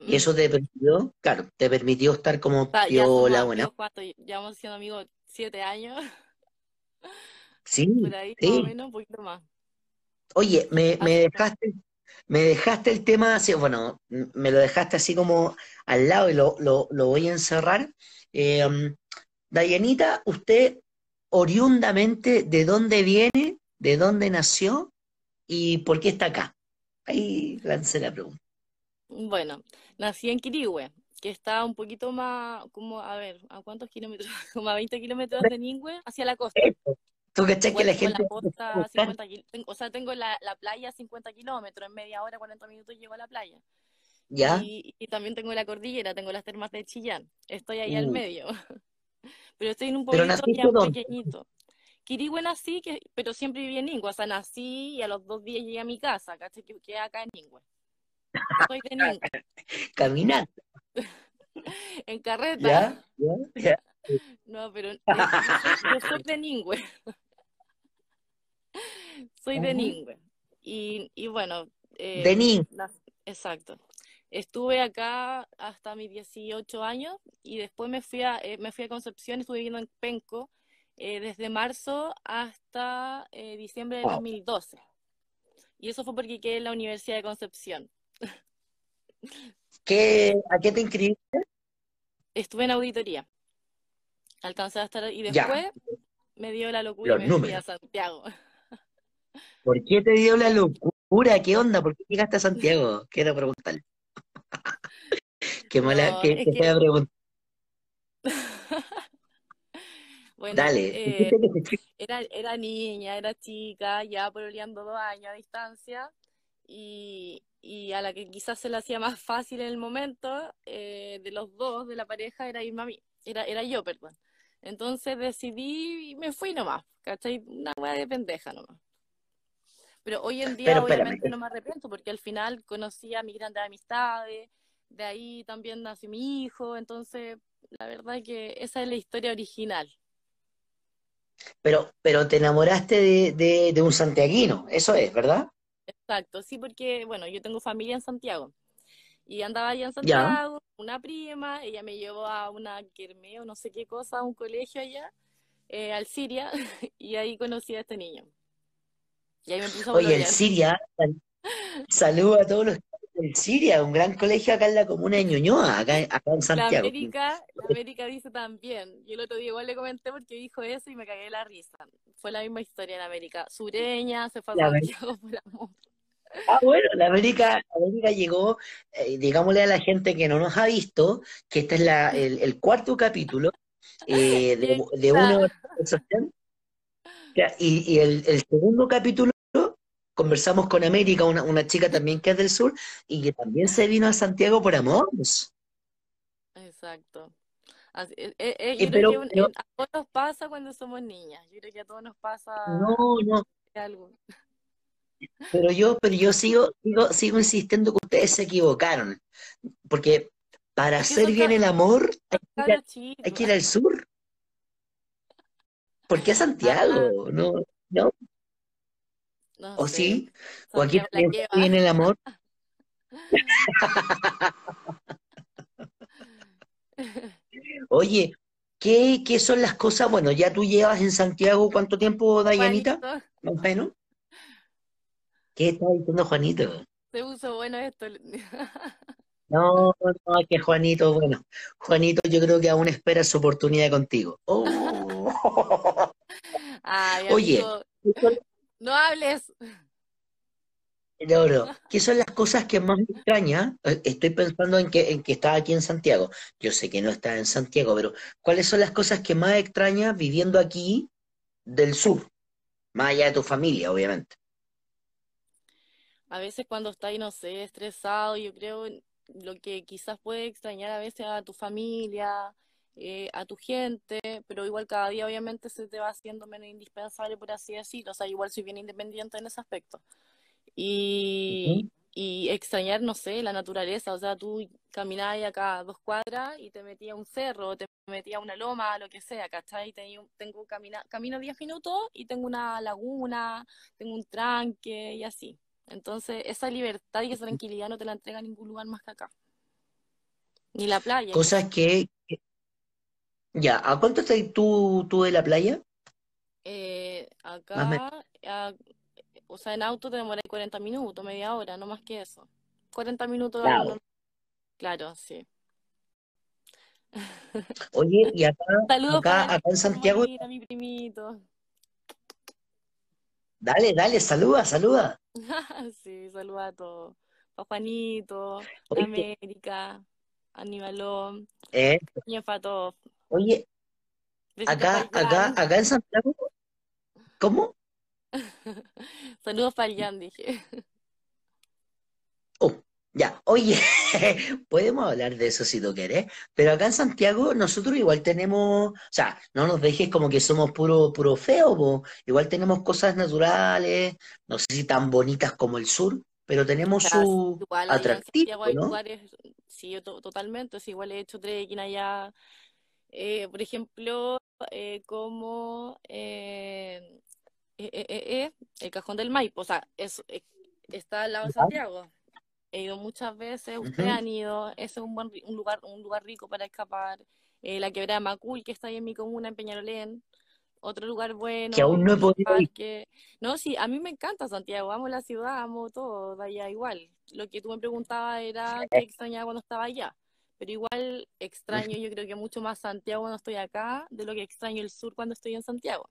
Speaker 1: Y
Speaker 2: Mm.
Speaker 1: eso te permitió, claro, te permitió estar como
Speaker 2: O sea, ya somos
Speaker 1: piola, buena.
Speaker 2: ¿cuánto? Llevamos siendo amigos siete años,
Speaker 1: Sí,
Speaker 2: por ahí más o
Speaker 1: sí.
Speaker 2: menos, un poquito más.
Speaker 1: Oye, me, me dejaste, me dejaste el tema así, bueno, me lo dejaste así como al lado y lo, lo, lo voy a encerrar. Eh, Dayanita, usted oriundamente, ¿de dónde viene? ¿De dónde nació? ¿Y por qué está acá? Ahí lancé la pregunta.
Speaker 2: bueno, nací en Quirihue, que está un poquito más, como, a ver, ¿a cuántos kilómetros? Como a 20 kilómetros de Ningüe, hacia la costa.
Speaker 1: ¿Tú que
Speaker 2: Igual
Speaker 1: la
Speaker 2: tengo la
Speaker 1: gente
Speaker 2: costa 50 kil- tengo- o sea, tengo la, la playa a 50 kilómetros, en media hora, 40 minutos llego a la playa.
Speaker 1: ¿Ya?
Speaker 2: Y, y también tengo la cordillera, tengo las termas de Chillán. Estoy ahí al
Speaker 1: Uh,
Speaker 2: medio. Pero estoy en un
Speaker 1: ¿pero
Speaker 2: pueblito ya
Speaker 1: dónde?
Speaker 2: pequeñito. Quirihue nací, que, pero siempre viví en Ningüe. O sea, nací y a los dos días llegué a mi casa, ¿cachai? Que acá en Ningüe. Soy de Ningüe.
Speaker 1: Caminando,
Speaker 2: En carreta.
Speaker 1: ¿ya? ¿Ya? ¿Ya?
Speaker 2: No, pero eh, yo soy, yo soy de Ningüe. Soy de. Ningüe. Y, y bueno,
Speaker 1: De
Speaker 2: eh,
Speaker 1: niño.
Speaker 2: nas- exacto. Estuve acá hasta mis 18 años y después me fui a, eh, me fui a Concepción, estuve viviendo en Penco eh, desde marzo hasta eh, diciembre del
Speaker 1: Wow.
Speaker 2: 2012. Y eso fue porque quedé en la Universidad de Concepción.
Speaker 1: ¿Qué, a qué te inscribiste?
Speaker 2: Estuve en auditoría. Alcancé a estar y
Speaker 1: Ya,
Speaker 2: después me dio la locura y
Speaker 1: los
Speaker 2: me fui a. Santiago.
Speaker 1: ¿Por qué te dio la locura? ¿Qué onda? ¿Por qué llegaste a Santiago? Quiero preguntarle. Qué mala,
Speaker 2: No,
Speaker 1: qué
Speaker 2: que, bueno,
Speaker 1: Dale,
Speaker 2: eh,
Speaker 1: dijiste que te fuiste.
Speaker 2: era, era niña, era chica, ya pololeando dos años a distancia, y, y a la que quizás se le hacía más fácil en el momento eh, de los dos, de la pareja, era irme a mí, era, era yo, perdón. Entonces decidí y me fui nomás, ¿cachai? Una hueá de pendeja nomás. Pero hoy en día
Speaker 1: Pero espérame,
Speaker 2: obviamente no me arrepiento porque al final conocí a mis grandes amistades, de ahí también nació mi hijo, entonces la verdad es que esa es la historia original.
Speaker 1: pero, pero te enamoraste de, de, de un santiaguino, eso es, ¿verdad?
Speaker 2: Exacto, sí, porque bueno, yo tengo familia en Santiago y andaba allá en
Speaker 1: Ya,
Speaker 2: Santiago, una prima, ella me llevó a una kermés o no sé qué cosa, a un colegio allá, eh, al Siria, y ahí conocí a este niño. Y ahí me puse a
Speaker 1: oye, el
Speaker 2: pololear.
Speaker 1: Siria, sal- saludo a todos los del Siria, un gran colegio acá en la comuna de Ñuñoa, acá, acá en
Speaker 2: La
Speaker 1: Santiago.
Speaker 2: América, la América dice también. Yo el otro día igual le comenté porque dijo eso y me cagué la risa. Fue la misma historia en América. Sureña, se fue a
Speaker 1: La.
Speaker 2: Santiago por amor.
Speaker 1: Ah, bueno, la América, América llegó, eh, digámosle a la gente que no nos ha visto, que este es la, el, el cuarto capítulo eh, de, de. Ya, Y, y el, el segundo capítulo conversamos con América, una, una chica también que es del sur, y que también se vino a Santiago por amor.
Speaker 2: Exacto. Así- eh, eh, eh, creo
Speaker 1: pero,
Speaker 2: que a todos nos pasa cuando somos niñas. Yo creo que a todos nos pasa
Speaker 1: no, no,
Speaker 2: algo.
Speaker 1: pero yo, pero yo sigo, sigo, sigo insistiendo que ustedes se equivocaron, porque para
Speaker 2: Es
Speaker 1: hacer bien el amor hay que ir, hay que al sur. ¿Por qué a
Speaker 2: Ah,
Speaker 1: Santiago? No, no,
Speaker 2: no
Speaker 1: o sí, o aquí viene el amor. Oye, ¿qué, qué son las cosas? Bueno, ya tú llevas en Santiago, ¿cuánto tiempo, Dayanita?
Speaker 2: Juanito,
Speaker 1: Más o menos. ¿Qué está diciendo Juanito?
Speaker 2: se puso bueno esto.
Speaker 1: No, no, es que Juanito, bueno, Juanito yo creo que aún espera su oportunidad contigo. Oh.
Speaker 2: Ay,
Speaker 1: Oye,
Speaker 2: amigo,
Speaker 1: ¿qué son,
Speaker 2: no hables.
Speaker 1: ¿qué son las cosas que más me extraña? Eh, Estoy pensando en que, en que estás aquí en Santiago. Yo sé que no estás en Santiago, pero ¿cuáles son las cosas que más extrañas viviendo aquí del sur? Más allá de tu familia, obviamente.
Speaker 2: A veces cuando estás, no sé, estresado, yo creo lo que quizás puede extrañar a veces a tu familia, eh, a tu gente, pero igual cada día obviamente se te va haciendo menos indispensable, por así decirlo. O sea, igual soy bien independiente en ese aspecto. Y, y extrañar, no sé, la naturaleza. O sea, tú caminabas acá dos cuadras y te metías a un cerro, te metías a una loma, lo que sea, ¿cachai? Tengo, tengo camina, camino 10 minutos y tengo una laguna, tengo un tranque y así. Entonces, esa libertad y esa tranquilidad no te la entrega ningún lugar más que acá. Ni la playa,
Speaker 1: Cosas que, ya, ¿a cuánto estás tú, tú de la playa?
Speaker 2: Eh, acá, o sea, en auto te demoras 40 minutos, media hora, no más que eso. 40 minutos,
Speaker 1: Claro.
Speaker 2: claro, sí.
Speaker 1: Oye, y acá,
Speaker 2: Saludos
Speaker 1: acá, acá en Santiago,
Speaker 2: Molina, mi primito.
Speaker 1: dale, dale, saluda, saluda.
Speaker 2: Sí, saludos a todos. Pa' Juanito,
Speaker 1: Oye,
Speaker 2: América, Animalón,
Speaker 1: eh,
Speaker 2: Ñe Fatov.
Speaker 1: Oye,
Speaker 2: para
Speaker 1: acá, acá, acá en Santiago, ¿cómo?
Speaker 2: Saludos para el Jan, dije.
Speaker 1: Oh, ya, oye, podemos hablar de eso si tú quieres, pero acá en Santiago nosotros igual tenemos, o sea, no nos dejes como que somos puro, puro feo, po. Igual tenemos cosas naturales, no sé si tan bonitas como el sur, pero
Speaker 2: O
Speaker 1: tenemos
Speaker 2: sea,
Speaker 1: su
Speaker 2: igual
Speaker 1: atractivo,
Speaker 2: Santiago hay
Speaker 1: ¿no?
Speaker 2: lugares, sí, yo to- totalmente, sí, igual he hecho trekking allá, eh, por ejemplo, eh, como eh, eh, eh, eh, el Cajón del Maipo, o sea, es, está al lado de. Santiago. He ido muchas veces, ustedes han ido, ese es un buen un lugar, un lugar rico para escapar. Eh, la quebrada de Macul, que está ahí en mi comuna, en Peñalolén, otro lugar
Speaker 1: Que aún
Speaker 2: bueno,
Speaker 1: no he podido ir.
Speaker 2: parque. No, sí, a mí me encanta Santiago, amo la ciudad, amo todo de allá igual. Lo que tú me preguntabas era qué extrañaba cuando estaba allá, pero igual extraño, yo creo que mucho más Santiago cuando estoy acá de lo que extraño el sur cuando estoy en Santiago.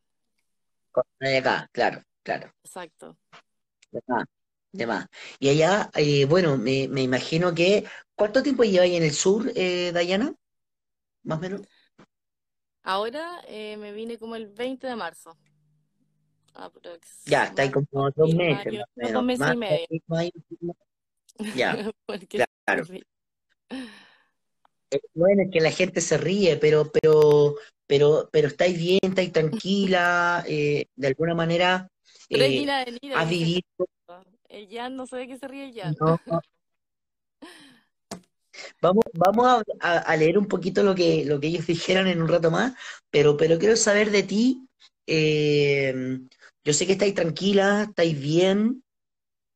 Speaker 1: Acá, claro, claro,
Speaker 2: Exacto.
Speaker 1: de más, de más. Y allá, eh, bueno, me, me imagino que, ¿cuánto tiempo lleváis en el sur, eh, Dayana? Más o menos.
Speaker 2: Ahora eh, me vine como el 20 de marzo.
Speaker 1: Ya, está ahí como dos meses, más
Speaker 2: dos meses
Speaker 1: Más,
Speaker 2: y medio,
Speaker 1: más- más- ya,
Speaker 2: porque
Speaker 1: claro. Eh, Bueno, es que la gente se ríe, pero, pero, pero, pero estáis bien, estáis tranquila, eh, de alguna manera eh,
Speaker 2: Regina de
Speaker 1: has vivido,
Speaker 2: el Jan, no sé de qué se ríe el Jan.
Speaker 1: no, vamos, vamos a, leer un poquito lo que, lo que ellos dijeron en un rato más, pero, pero quiero saber de ti, eh, yo sé que estáis tranquila, estáis bien,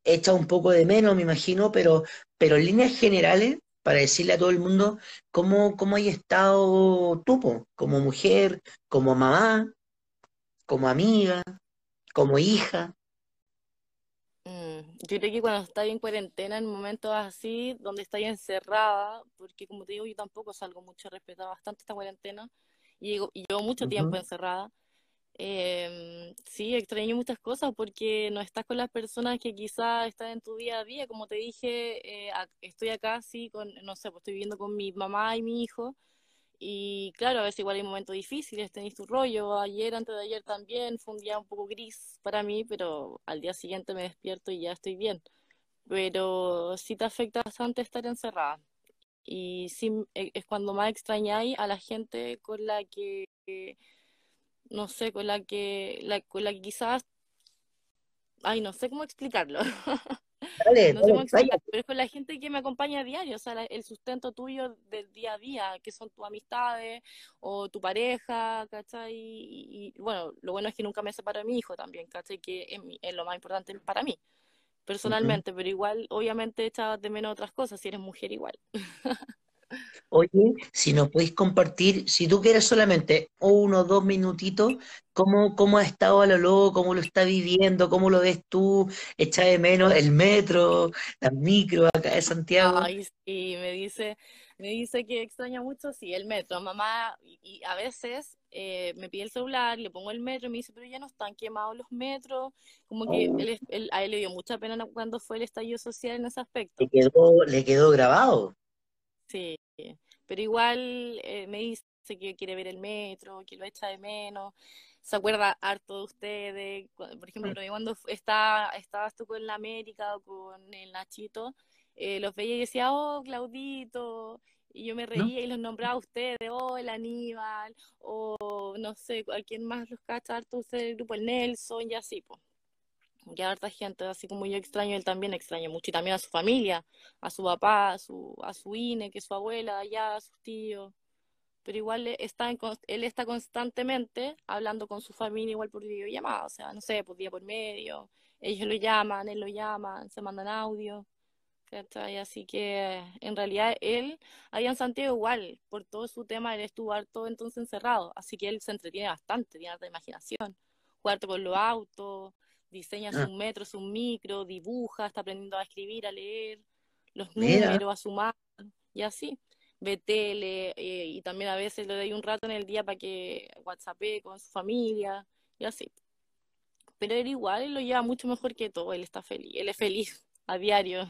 Speaker 1: echa un poco de menos, me imagino, pero, pero en líneas generales, para decirle a todo el mundo cómo, cómo hay estado tú, como mujer, como mamá, como amiga, como hija.
Speaker 2: Mm, Yo creo que cuando estás en cuarentena, en momentos así, donde estás encerrada, porque como te digo, yo tampoco salgo mucho, he respetado bastante esta cuarentena y llevo, mucho tiempo encerrada. Eh, sí, extraño muchas cosas porque no estás con las personas que quizás están en tu día a día. Como te dije, eh, estoy acá, sí, con, no sé, pues estoy viviendo con mi mamá y mi hijo. Y claro, a veces igual hay momentos difíciles, tenéis tu rollo. Ayer, antes de ayer también, fue un día un poco gris para mí, pero al día siguiente me despierto y ya estoy bien. Pero sí te afecta bastante estar encerrada. Y sí, es cuando más extrañáis a la gente con la que no sé, con la que, la, con la que quizás, ay, no sé cómo explicarlo,
Speaker 1: Dale,
Speaker 2: no sé cómo
Speaker 1: dale,
Speaker 2: explicarlo, pero es con la gente que me acompaña a diario, o sea, la- el sustento tuyo del día a día, que son tus amistades o tu pareja, ¿cachai? Y, y, bueno, lo bueno es que nunca me separo de mi hijo también, ¿cachai? Que es, mi- es lo más importante para mí. personalmente, pero igual, obviamente, echabas de menos otras cosas si eres mujer igual.
Speaker 1: Oye, si nos podéis compartir, si tú quieres solamente uno o dos minutitos, ¿cómo, cómo ha estado a lo loco? ¿Cómo lo está viviendo? ¿Cómo lo ves tú? ¿Echa de menos el metro, las micro acá de Santiago?
Speaker 2: Ay, sí, me dice, me dice que extraña mucho, sí, el metro. Mamá, y, a veces eh, me pide el celular, le pongo el metro y me dice, pero ya no están quemados los metros. Como que
Speaker 1: Oh,
Speaker 2: él, él- a él le dio mucha pena cuando fue el estallido social en ese
Speaker 1: le
Speaker 2: aspecto.
Speaker 1: quedó, le quedó grabado.
Speaker 2: Sí, pero igual eh, me dice que quiere ver el metro, que lo echa de menos, se acuerda harto de ustedes. Por ejemplo, todavía cuando está, estabas tú con la América o con el Nachito, eh, los veía y decía, oh, Claudito, y yo me
Speaker 1: ¿no?
Speaker 2: reía y los nombraba a ustedes, oh, el Aníbal, o no sé, a quién más los cacha harto ustedes del grupo, el Nelson, y así, pues. A harta gente, así como yo extraño, él también extraña mucho. Y también a su familia, a su papá, a su, a su INE, que es su abuela, allá, a sus tíos. Pero igual está, en él está constantemente hablando con su familia, igual por videollamada. O sea, no sé, por día por medio. Ellos lo llaman, él lo llama, se mandan audio. ¿cachai? Así que en realidad él, allá en Santiago igual, por todo su tema, él estuvo harto entonces encerrado. Así que él se entretiene bastante, tiene harta imaginación. Juega harto con los autos diseña
Speaker 1: Ah,
Speaker 2: sus metros, sus micros, dibuja, está aprendiendo a escribir, a leer, los
Speaker 1: mira,
Speaker 2: números, a sumar, y así. Ve tele, eh, y también a veces le doy un rato en el día para que WhatsAppee con su familia, y así. Pero él igual, él lo lleva mucho mejor que todo, él está feliz, él es feliz a diario,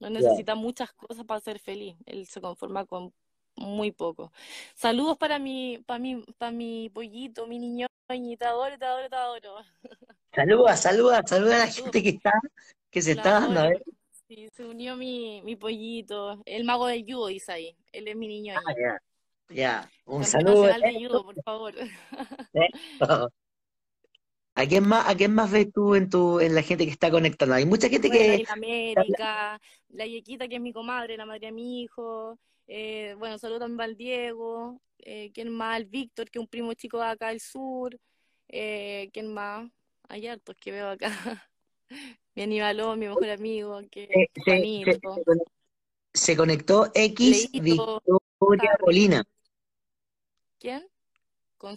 Speaker 2: no necesita muchas cosas para ser feliz, él se conforma con muy poco. Saludos para mi, para mi, para mi pollito, mi niño, te adoro, te adoro, te adoro.
Speaker 1: Saluda, saluda, saluda a la gente que está, que se está dando, a ver.
Speaker 2: Sí, se unió mi, mi pollito. El mago del judo, dice ahí. Él es mi niño
Speaker 1: Ah, ya, ya. Un
Speaker 2: Campeón
Speaker 1: saludo
Speaker 2: de judo, por favor.
Speaker 1: Esto. ¿A quién más, a quién más ves tú en tu, en la gente que está conectando? Hay mucha gente
Speaker 2: Bueno,
Speaker 1: que
Speaker 2: la América, la Yequita, que es mi comadre, la madre de mi hijo. Eh, bueno, saludo también el Diego. Eh, ¿quién más? El Víctor, que es un primo chico de acá del sur. Eh, ¿quién más? Hay hartos que veo acá. Mi Aníbaló, mi mejor amigo, que
Speaker 1: se, se, se,
Speaker 2: Juanito.
Speaker 1: se conectó X
Speaker 2: Leito,
Speaker 1: Victoria
Speaker 2: Harry.
Speaker 1: Molina.
Speaker 2: ¿Quién?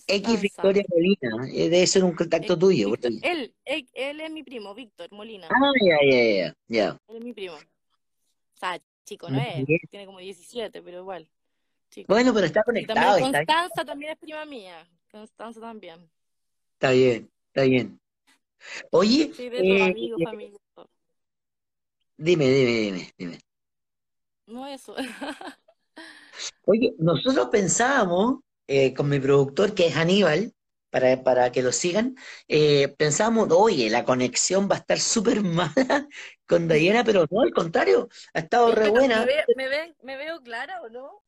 Speaker 1: X. Victoria Molina. Debe ser un contacto
Speaker 2: X
Speaker 1: tuyo.
Speaker 2: Él, él, él es mi primo, Víctor Molina.
Speaker 1: Ah, ya, ya, ya, ya.
Speaker 2: Él es mi primo. O sea, chico no
Speaker 1: Muy
Speaker 2: es, tiene como 17, pero igual,
Speaker 1: Bueno, pero está
Speaker 2: Y también
Speaker 1: conectado, está bien.
Speaker 2: Constanza también es prima mía. Constanza también.
Speaker 1: Está bien, está bien. Oye,
Speaker 2: Sí, de
Speaker 1: eh,
Speaker 2: amigos, familia. todo.
Speaker 1: dime, dime, dime, dime.
Speaker 2: No eso.
Speaker 1: Oye, nosotros pensábamos, eh, con mi productor, que es Aníbal, para, para que lo sigan, eh, pensábamos, oye, la conexión va a estar súper mala con Dayana, pero no, al contrario, ha estado re
Speaker 2: ¿Me,
Speaker 1: buena.
Speaker 2: ve- me, ven- ¿Me veo clara o no?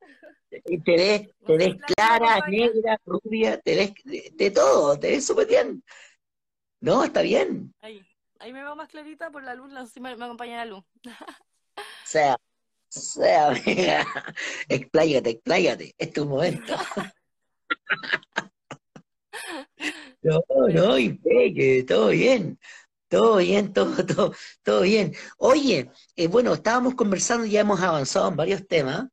Speaker 1: Te ves, te ves clara, negra, rubia, te ves de, de todo, te ves súper bien. No, está bien.
Speaker 2: Ahí. Ahí me veo más clarita por la luz, no sé si me, me acompaña la luz.
Speaker 1: O sea, o sea, amiga, expláyate, expláyate, es tu momento. No, no, y que todo bien, todo bien, todo, todo, todo bien. Oye, eh, bueno, estábamos conversando, ya hemos avanzado en varios temas.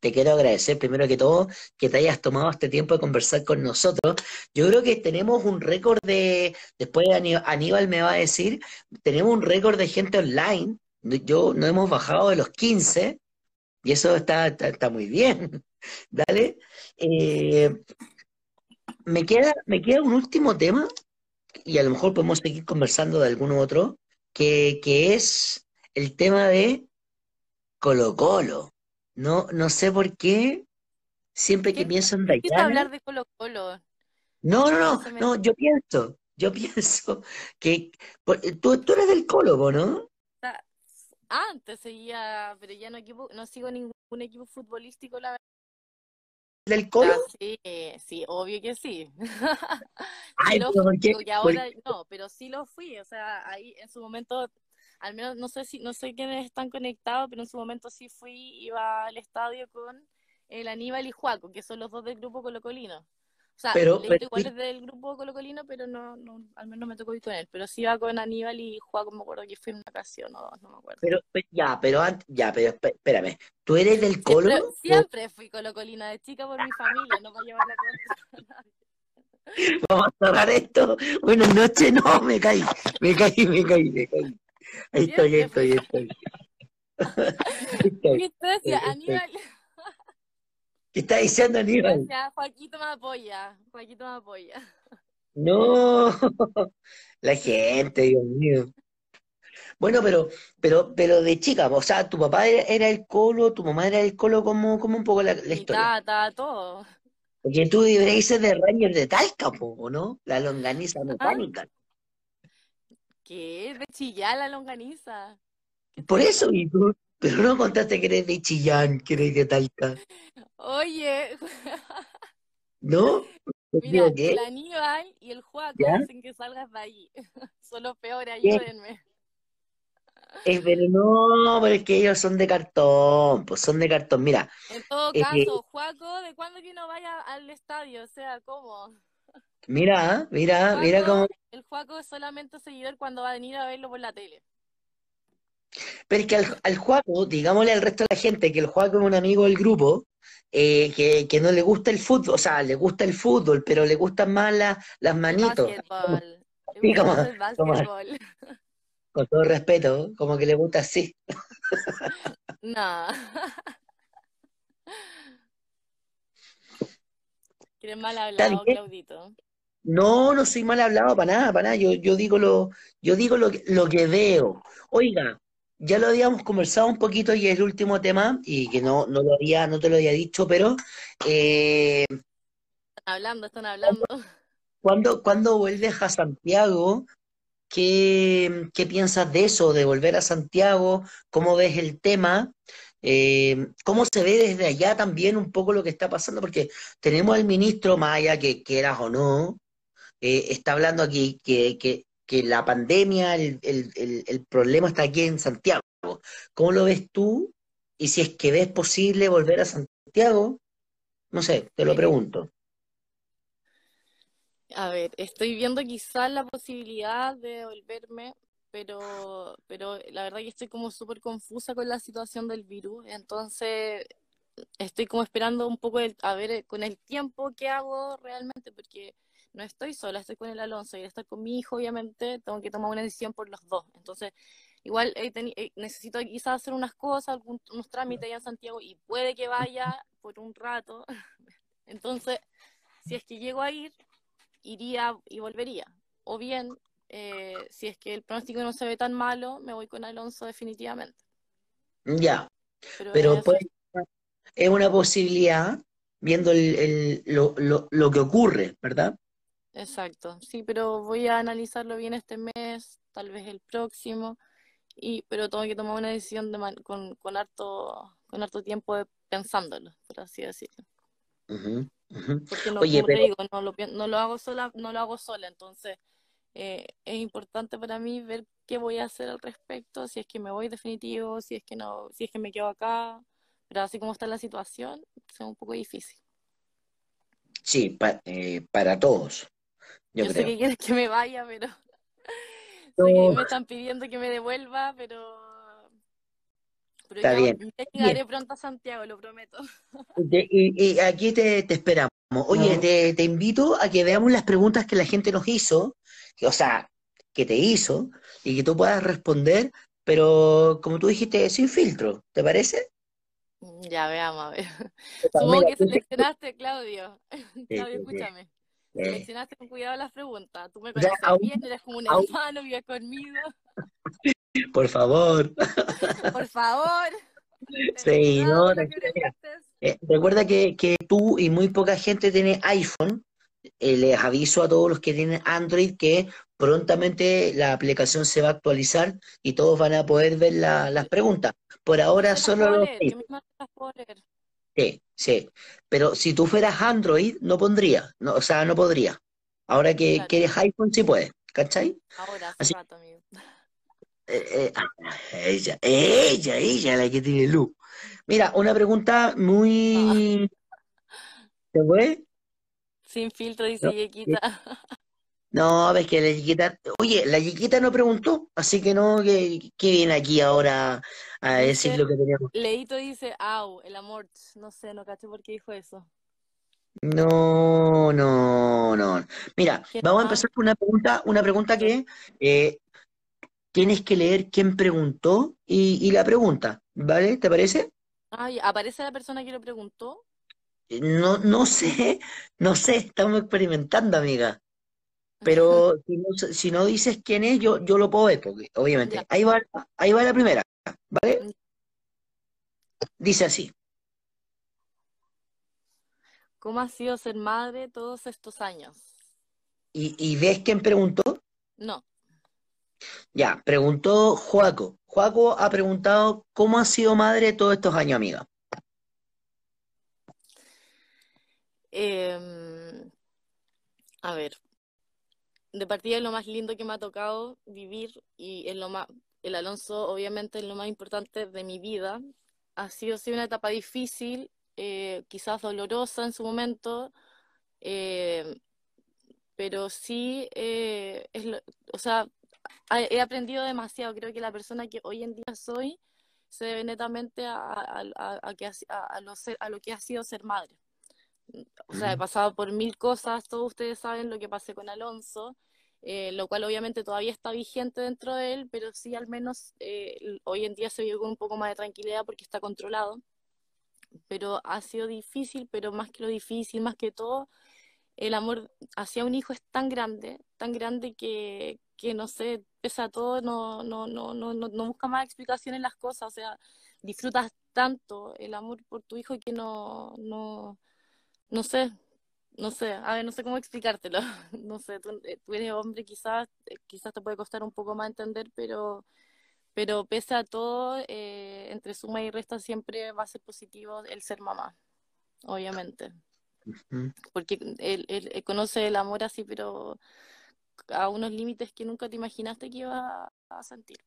Speaker 1: Te quiero agradecer primero que todo que te hayas tomado este tiempo de conversar con nosotros. Yo creo que tenemos un récord de, después Aní- Aníbal me va a decir, tenemos un récord de gente online. Yo no hemos bajado de los 15 y eso está, está, está muy bien. Dale. Eh, me queda, me queda un último tema y a lo mejor podemos seguir conversando de alguno otro, que, que es el tema de Colo Colo. No, no sé por qué, siempre que
Speaker 2: ¿Qué
Speaker 1: pienso en
Speaker 2: quieres hablar
Speaker 1: Dayana,
Speaker 2: de Colo Colo?
Speaker 1: no, no,
Speaker 2: No
Speaker 1: no, yo pienso, yo pienso que tú, tú eres del Colo, ¿po, ¿no?
Speaker 2: está- Antes seguía, pero ya no equipo, no sigo ningún equipo futbolístico, la
Speaker 1: ¿Del. Colo?
Speaker 2: Sí, sí, obvio que sí.
Speaker 1: Ay,
Speaker 2: lo
Speaker 1: pero ¿por
Speaker 2: ahora
Speaker 1: qué?
Speaker 2: no, pero sí lo fui. O sea, ahí en su momento, al menos no sé si, no sé quiénes están conectados, pero en su momento sí fui, iba al estadio con el Aníbal y Juaco, que son los dos del grupo colocolino. O sea,
Speaker 1: Pero-
Speaker 2: igual es del grupo colocolino, pero no, no, al menos me tocó ir con él. Pero sí iba con Aníbal y Juaco, me acuerdo que fue en una ocasión, no, no me acuerdo.
Speaker 1: Pero, pero- ya, pero antes, ya, pero esp- espérame. ¿Tú eres del Colo?
Speaker 2: Siempre,
Speaker 1: o-
Speaker 2: siempre fui colocolina de chica por mi familia, no para llevar la contra.
Speaker 1: Vamos a cerrar esto. Buenas noches. No, me caí. Me caí, me caí, me caí. Ahí estoy, ahí estoy, ahí estoy. Estoy.
Speaker 2: Aníbal,
Speaker 1: ¿Qué está diciendo Aníbal?
Speaker 2: decía, Joaquito me apoya, Joaquito me apoya.
Speaker 1: No, la gente, Dios mío. Bueno, pero, pero, pero de chica, o sea, tu papá era, era el Colo, tu mamá era el Colo, como, como un poco la, historia.
Speaker 2: tata, todo.
Speaker 1: Porque tú deberías ser de Ranger de Talca, ¿o ¿no? La longaniza mecánica.
Speaker 2: ¿Qué? De chillar la longaniza.
Speaker 1: Por eso, y tú, pero no contaste que eres de Chillán, que eres de Talca,
Speaker 2: Oye,
Speaker 1: ¿no? ¿Me
Speaker 2: mira,
Speaker 1: equivoqué?
Speaker 2: el Aníbal y el Juaco dicen que salgas de ahí. Son los peores,
Speaker 1: ¿Qué?
Speaker 2: ayúdenme.
Speaker 1: Es, pero no, pero es que ellos son de cartón, pues son de cartón. Mira,
Speaker 2: En todo
Speaker 1: Eh,
Speaker 2: caso, Juaco, ¿de cuándo que no vaya al estadio? O sea, ¿cómo?
Speaker 1: mira, mira, mira cómo.
Speaker 2: El Juaco es solamente seguidor cuando va a venir a verlo por la tele.
Speaker 1: Pero es que al, al Juaco, digámosle al resto de la gente que el Juaco es un amigo del grupo, eh, que, que no le gusta el fútbol, o sea, le gusta el fútbol, pero le gustan más la- las manitos.
Speaker 2: básquetbol.
Speaker 1: Sí, como-
Speaker 2: el
Speaker 1: como-. Con todo respeto, como que le gusta así.
Speaker 2: No. ¿Quieres mal hablado. Claudito?
Speaker 1: No, no soy mal hablado para nada, para nada. Yo, yo digo lo, yo digo lo, lo que veo. Oiga, ya lo habíamos conversado un poquito y es el último tema, y que no, no lo había, no te lo había dicho, pero eh,
Speaker 2: Están hablando, están hablando.
Speaker 1: ¿cuándo, cuándo vuelves a Santiago? ¿Qué, qué piensas de eso, de volver a Santiago? ¿Cómo ves el tema? Eh, ¿cómo se ve desde allá también un poco lo que está pasando? Porque tenemos al ministro Maya, que quieras o no, eh, está hablando aquí que, que, que la pandemia, el, el, el, el problema está aquí en Santiago. ¿Cómo lo ves tú? Y si es que ves posible volver a Santiago, no sé, te lo pregunto.
Speaker 2: A ver, estoy viendo quizás la posibilidad de volverme, pero, pero la verdad que estoy como súper confusa con la situación del virus, entonces estoy como esperando un poco el- a ver con el tiempo qué hago realmente, porque no estoy sola, estoy con el Alonso y al estar con mi hijo, obviamente, tengo que tomar una decisión por los dos. Entonces, igual teni- eh, necesito quizás hacer unas cosas, algún- unos trámites allá en Santiago y puede que vaya por un rato. Entonces, si es que llego a ir, iría y volvería. O bien, eh, si es que el pronóstico no se ve tan malo, me voy con Alonso definitivamente.
Speaker 1: Ya,
Speaker 2: Pero
Speaker 1: pero es una posibilidad viendo el, el- lo, lo, lo que ocurre, ¿verdad?
Speaker 2: Exacto, sí, pero voy a analizarlo bien este mes, tal vez el próximo, y, pero tengo que tomar una decisión de man- con, con harto, con harto tiempo de- pensándolo, por así decirlo. Porque no,
Speaker 1: Oye,
Speaker 2: como te
Speaker 1: pero-
Speaker 2: digo, no lo, no lo hago sola, no lo hago sola, entonces eh, es importante para mí ver qué voy a hacer al respecto, si es que me voy definitivo, si es que no, si es que me quedo acá, pero así como está la situación, es un poco difícil.
Speaker 1: Sí, pa- eh, para todos, yo
Speaker 2: Yo sé
Speaker 1: creo.
Speaker 2: que quieres que me vaya, pero
Speaker 1: No.
Speaker 2: sé que me están pidiendo que me devuelva, pero pero
Speaker 1: Está
Speaker 2: ya,
Speaker 1: bien.
Speaker 2: ya llegaré pronto a Santiago, lo prometo.
Speaker 1: Y, y aquí te, te esperamos. Oye, te, te invito a que veamos las preguntas que la gente nos hizo, que- o sea, que te hizo, y que tú puedas responder, pero como tú dijiste, sin filtro, ¿te parece?
Speaker 2: Ya veamos, a ver. Supongo que seleccionaste, Claudio.
Speaker 1: Sí,
Speaker 2: Claudio,
Speaker 1: sí, sí.
Speaker 2: escúchame.
Speaker 1: Eh,
Speaker 2: Seleccionaste con cuidado las preguntas. Tú me conoces
Speaker 1: aún-
Speaker 2: bien, eres como un
Speaker 1: aún-
Speaker 2: hermano, vives conmigo.
Speaker 1: por favor.
Speaker 2: Por favor.
Speaker 1: Sí, no, tranquila. Eh, recuerda que, que tú y muy poca gente tiene iPhone. Eh, les aviso a todos los que tienen Android que prontamente la aplicación se va a actualizar y todos van a poder ver la- las preguntas. Por ahora solo los. Sí, sí. Pero si tú fueras Android, no pondría. No, o sea, no podría. Ahora que,
Speaker 2: Claro.
Speaker 1: que eres iPhone, sí puedes. ¿Cachai?
Speaker 2: Ahora, hace
Speaker 1: Así-
Speaker 2: rato, amigo.
Speaker 1: Eh, eh, ah, ella, ella, ella, la que tiene luz. Mira, una pregunta muy... ¿Se fue?
Speaker 2: Sin filtro, dice Yequita.
Speaker 1: No, ves que la Yequita, oye, la Yequita no preguntó, así que no, que, viene aquí ahora a decir lo que teníamos.
Speaker 2: Leito dice, au, el amor, no sé, no caché por qué dijo eso.
Speaker 1: No, no, no. Mira, vamos a empezar con una pregunta, una pregunta que eh, tienes que leer quién preguntó y, la pregunta, ¿vale? ¿Te parece?
Speaker 2: Ay, ¿aparece la persona que lo preguntó?
Speaker 1: Eh, no, no sé, no sé, estamos experimentando, amiga. Pero si no, dices quién es, yo, yo lo puedo ver, porque obviamente. Ahí va, ahí va la primera, ¿vale? Dice así.
Speaker 2: ¿Cómo ha sido ser madre todos estos años?
Speaker 1: ¿Y, ves quién preguntó?
Speaker 2: No.
Speaker 1: Ya, preguntó Juaco. Juaco ha preguntado cómo ha sido madre todos estos años, amiga.
Speaker 2: Em, a ver, de partida es lo más lindo que me ha tocado vivir y es lo más, el Alonso obviamente es lo más importante de mi vida. Ha sido sí una etapa difícil, eh, quizás dolorosa en su momento, eh, pero sí, eh, es o sea, he aprendido demasiado. Creo que la persona que hoy en día soy se debe netamente a, a, que, a, lo, a lo que ha sido ser madre. O sea, he pasado por mil cosas, todos ustedes saben lo que pasé con Alonso, lo cual obviamente todavía está vigente dentro de él, pero sí al menos hoy en día se vive con un poco más de tranquilidad porque está controlado. Pero ha sido difícil, pero más que lo difícil, más que todo, el amor hacia un hijo es tan grande, tan grande que, que no sé, pesa todo, no, no, no, no, no, busca más explicación en las cosas, o sea, disfrutas tanto el amor por tu hijo que no, no, no sé, no sé, a ver, no sé cómo explicártelo, no sé, tú, eh, tú eres hombre, quizás, eh, quizás te puede costar un poco más entender, pero pero pese a todo, eh, entre suma y resta siempre va a ser positivo el ser mamá, obviamente. Porque él, conoce el amor así, pero a unos límites que nunca te imaginaste que iba a sentir.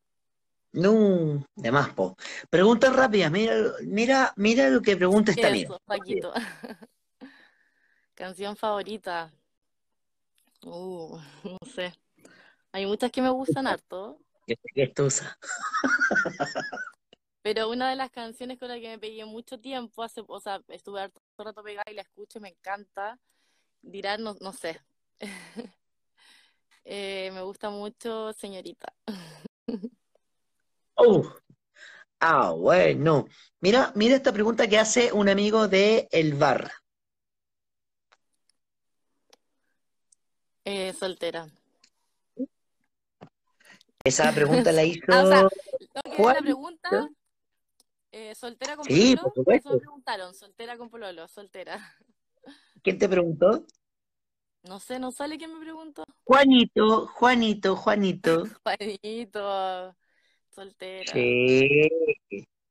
Speaker 1: No, de más, po. Preguntas rápidas, mira, mira, mira lo que pregunta esta
Speaker 2: Eso, Paquito. Canción favorita. Uh, no sé. Hay muchas que me gustan harto Pero una de las canciones con la que me pegué mucho tiempo, hace, o sea, estuve harto rato pegada y la escucho y me encanta. Dirán, no, no sé. Eh, me gusta mucho, señorita.
Speaker 1: oh. Ah, bueno. Mira, mira esta pregunta que hace un amigo de El Bar.
Speaker 2: Eh, soltera.
Speaker 1: Esa pregunta la hizo.
Speaker 2: Ah, o la pregunta? Eh, ¿Soltera con
Speaker 1: sí, Por supuesto.
Speaker 2: me preguntaron, soltera con pololo, soltera.
Speaker 1: ¿Quién te preguntó?
Speaker 2: No sé, no sale quién me preguntó.
Speaker 1: Juanito, Juanito, Juanito.
Speaker 2: Juanito, soltera.
Speaker 1: Sí,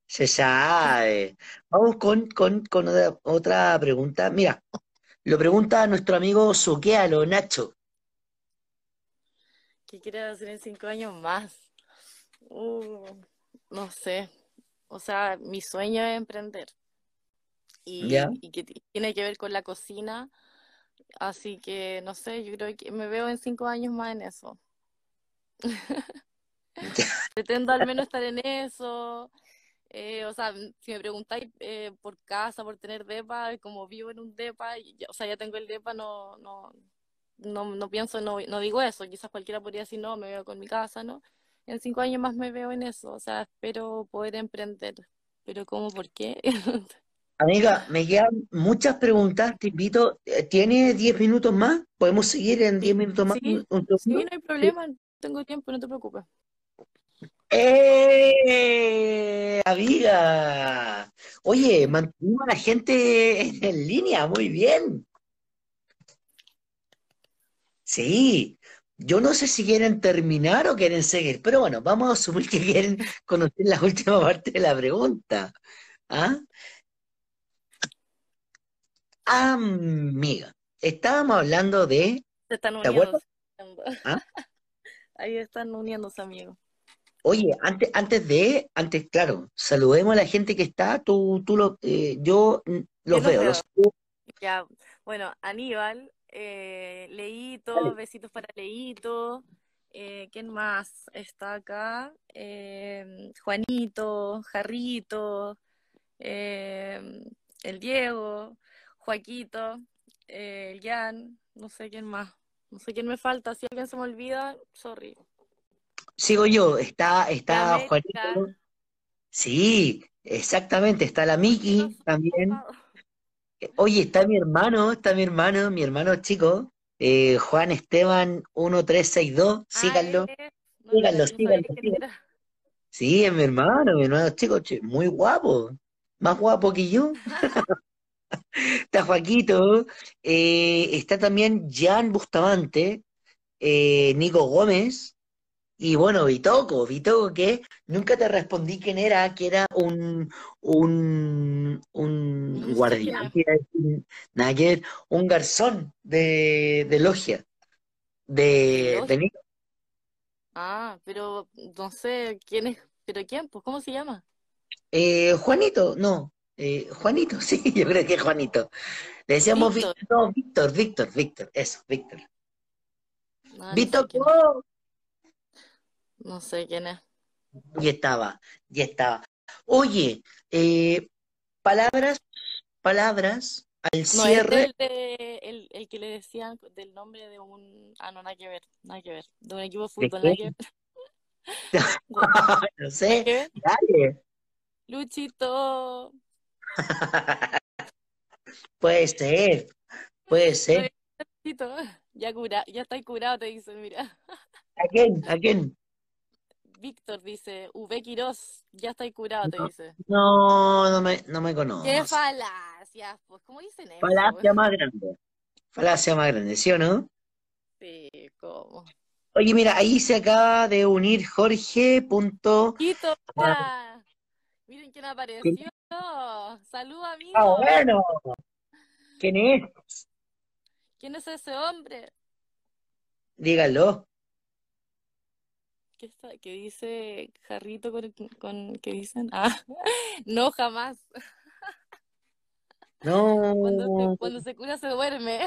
Speaker 1: se sabe. Vamos con, con, con otra pregunta. Mira, lo pregunta nuestro amigo Suquealo, Nacho.
Speaker 2: ¿Qué quiere hacer en cinco años más? Uh, no sé. O sea, mi sueño es emprender. Y, y, que tiene que ver con la cocina. Así que, no sé, yo creo que me veo en cinco años más en eso. Pretendo al menos estar en eso. Eh, o sea, si me preguntáis eh, por casa, por tener depa, como vivo en un depa, o sea, ya tengo el depa, no, no, no, no pienso, no, no digo eso, quizás cualquiera podría decir, no, me veo con mi casa, ¿no? En cinco años más me veo en eso, o sea, espero poder emprender, pero ¿cómo, por qué?
Speaker 1: Amiga, me quedan muchas preguntas, te invito, eh, ¿tiene diez minutos más? ¿Podemos seguir en diez minutos más?
Speaker 2: Sí, no hay problema, tengo tiempo, no te preocupes.
Speaker 1: ¡Eh! Amiga, oye, mantengo a la gente en línea, muy bien. Sí, yo no sé si quieren terminar o quieren seguir, pero bueno, vamos a asumir que quieren conocer la última parte de la pregunta. ¿Ah? Amiga, estábamos hablando de...
Speaker 2: Se están uniendo. ¿Ah? Ahí están uniéndose, amigos.
Speaker 1: Oye, antes, antes de, antes, claro, saludemos a la gente que está, tú, tú lo, eh, yo los veo.
Speaker 2: Ya, bueno, Aníbal, Eh, Leito, besitos para Leito. Eh, ¿Quién más está acá? Eh, Juanito, Jarrito, eh, el Diego, Joaquito, eh, el Jan, no sé quién más. No sé quién me falta. Si alguien se me olvida, sorry.
Speaker 1: Sigo yo, está, está. Juanito. Sí, exactamente, está la Miki también. Oye, está mi hermano, está mi hermano, mi hermano chico, eh, Juan Esteban 1362, síganlo.
Speaker 2: No,
Speaker 1: Síganlo, síganlo, síganlo. Sí, es mi hermano, mi hermano chico, muy guapo, más guapo que yo. Está Joaquito, eh, está también Jan Bustamante, eh, Nico Gómez, y bueno, Vitoco, Vitoco que nunca te respondí quién era, que era un, un, un
Speaker 2: No
Speaker 1: guardián, un garzón de, de logia, de, Nico.
Speaker 2: Ah, pero no sé quién es. ¿Pero quién? Pues, ¿cómo se llama?
Speaker 1: Eh, Juanito, no, eh, Juanito, sí, yo creo que es Juanito. Le decíamos
Speaker 2: Víctor.
Speaker 1: Víctor, no, Víctor, Víctor, Víctor, eso, Víctor.
Speaker 2: Ah, no sé
Speaker 1: Víctor,
Speaker 2: quién es.
Speaker 1: oh,
Speaker 2: No sé quién es.
Speaker 1: y estaba, y estaba. Oye, eh, palabras, palabras al
Speaker 2: No
Speaker 1: cierre.
Speaker 2: el, de, el, el que le decían del nombre de un... Ah, no, nada que ver, nada que ver. De un equipo de
Speaker 1: ¿De
Speaker 2: fútbol, nada que ver.
Speaker 1: No sé,
Speaker 2: ver.
Speaker 1: dale.
Speaker 2: Luchito.
Speaker 1: Puede ser, puede ser.
Speaker 2: Luchito. Ya cura, ya está curado, te dicen, mira.
Speaker 1: ¿A quién? ¿A quién?
Speaker 2: Víctor dice, V Quirós, ya está curado, te
Speaker 1: No,
Speaker 2: dice.
Speaker 1: no, no me, no me
Speaker 2: ¡Qué
Speaker 1: conoce.
Speaker 2: falacias! Pues, ¿cómo dicen eso?
Speaker 1: Falacia más grande. Falacia más grande, ¿sí o no?
Speaker 2: Sí, ¿cómo?
Speaker 1: Oye, mira, ahí se acaba de unir Jorge. Punto,
Speaker 2: Quito,
Speaker 1: ah.
Speaker 2: Miren quién apareció. Salud,
Speaker 1: ah,
Speaker 2: amigo.
Speaker 1: bueno. ¿Quién es?
Speaker 2: ¿Quién es ese hombre?
Speaker 1: Dígalo.
Speaker 2: ¿Qué, está, qué dice Jarrito con, con ¿qué dicen? Ah, no, jamás. Cuando se,
Speaker 1: No,
Speaker 2: cuando se cura se duerme.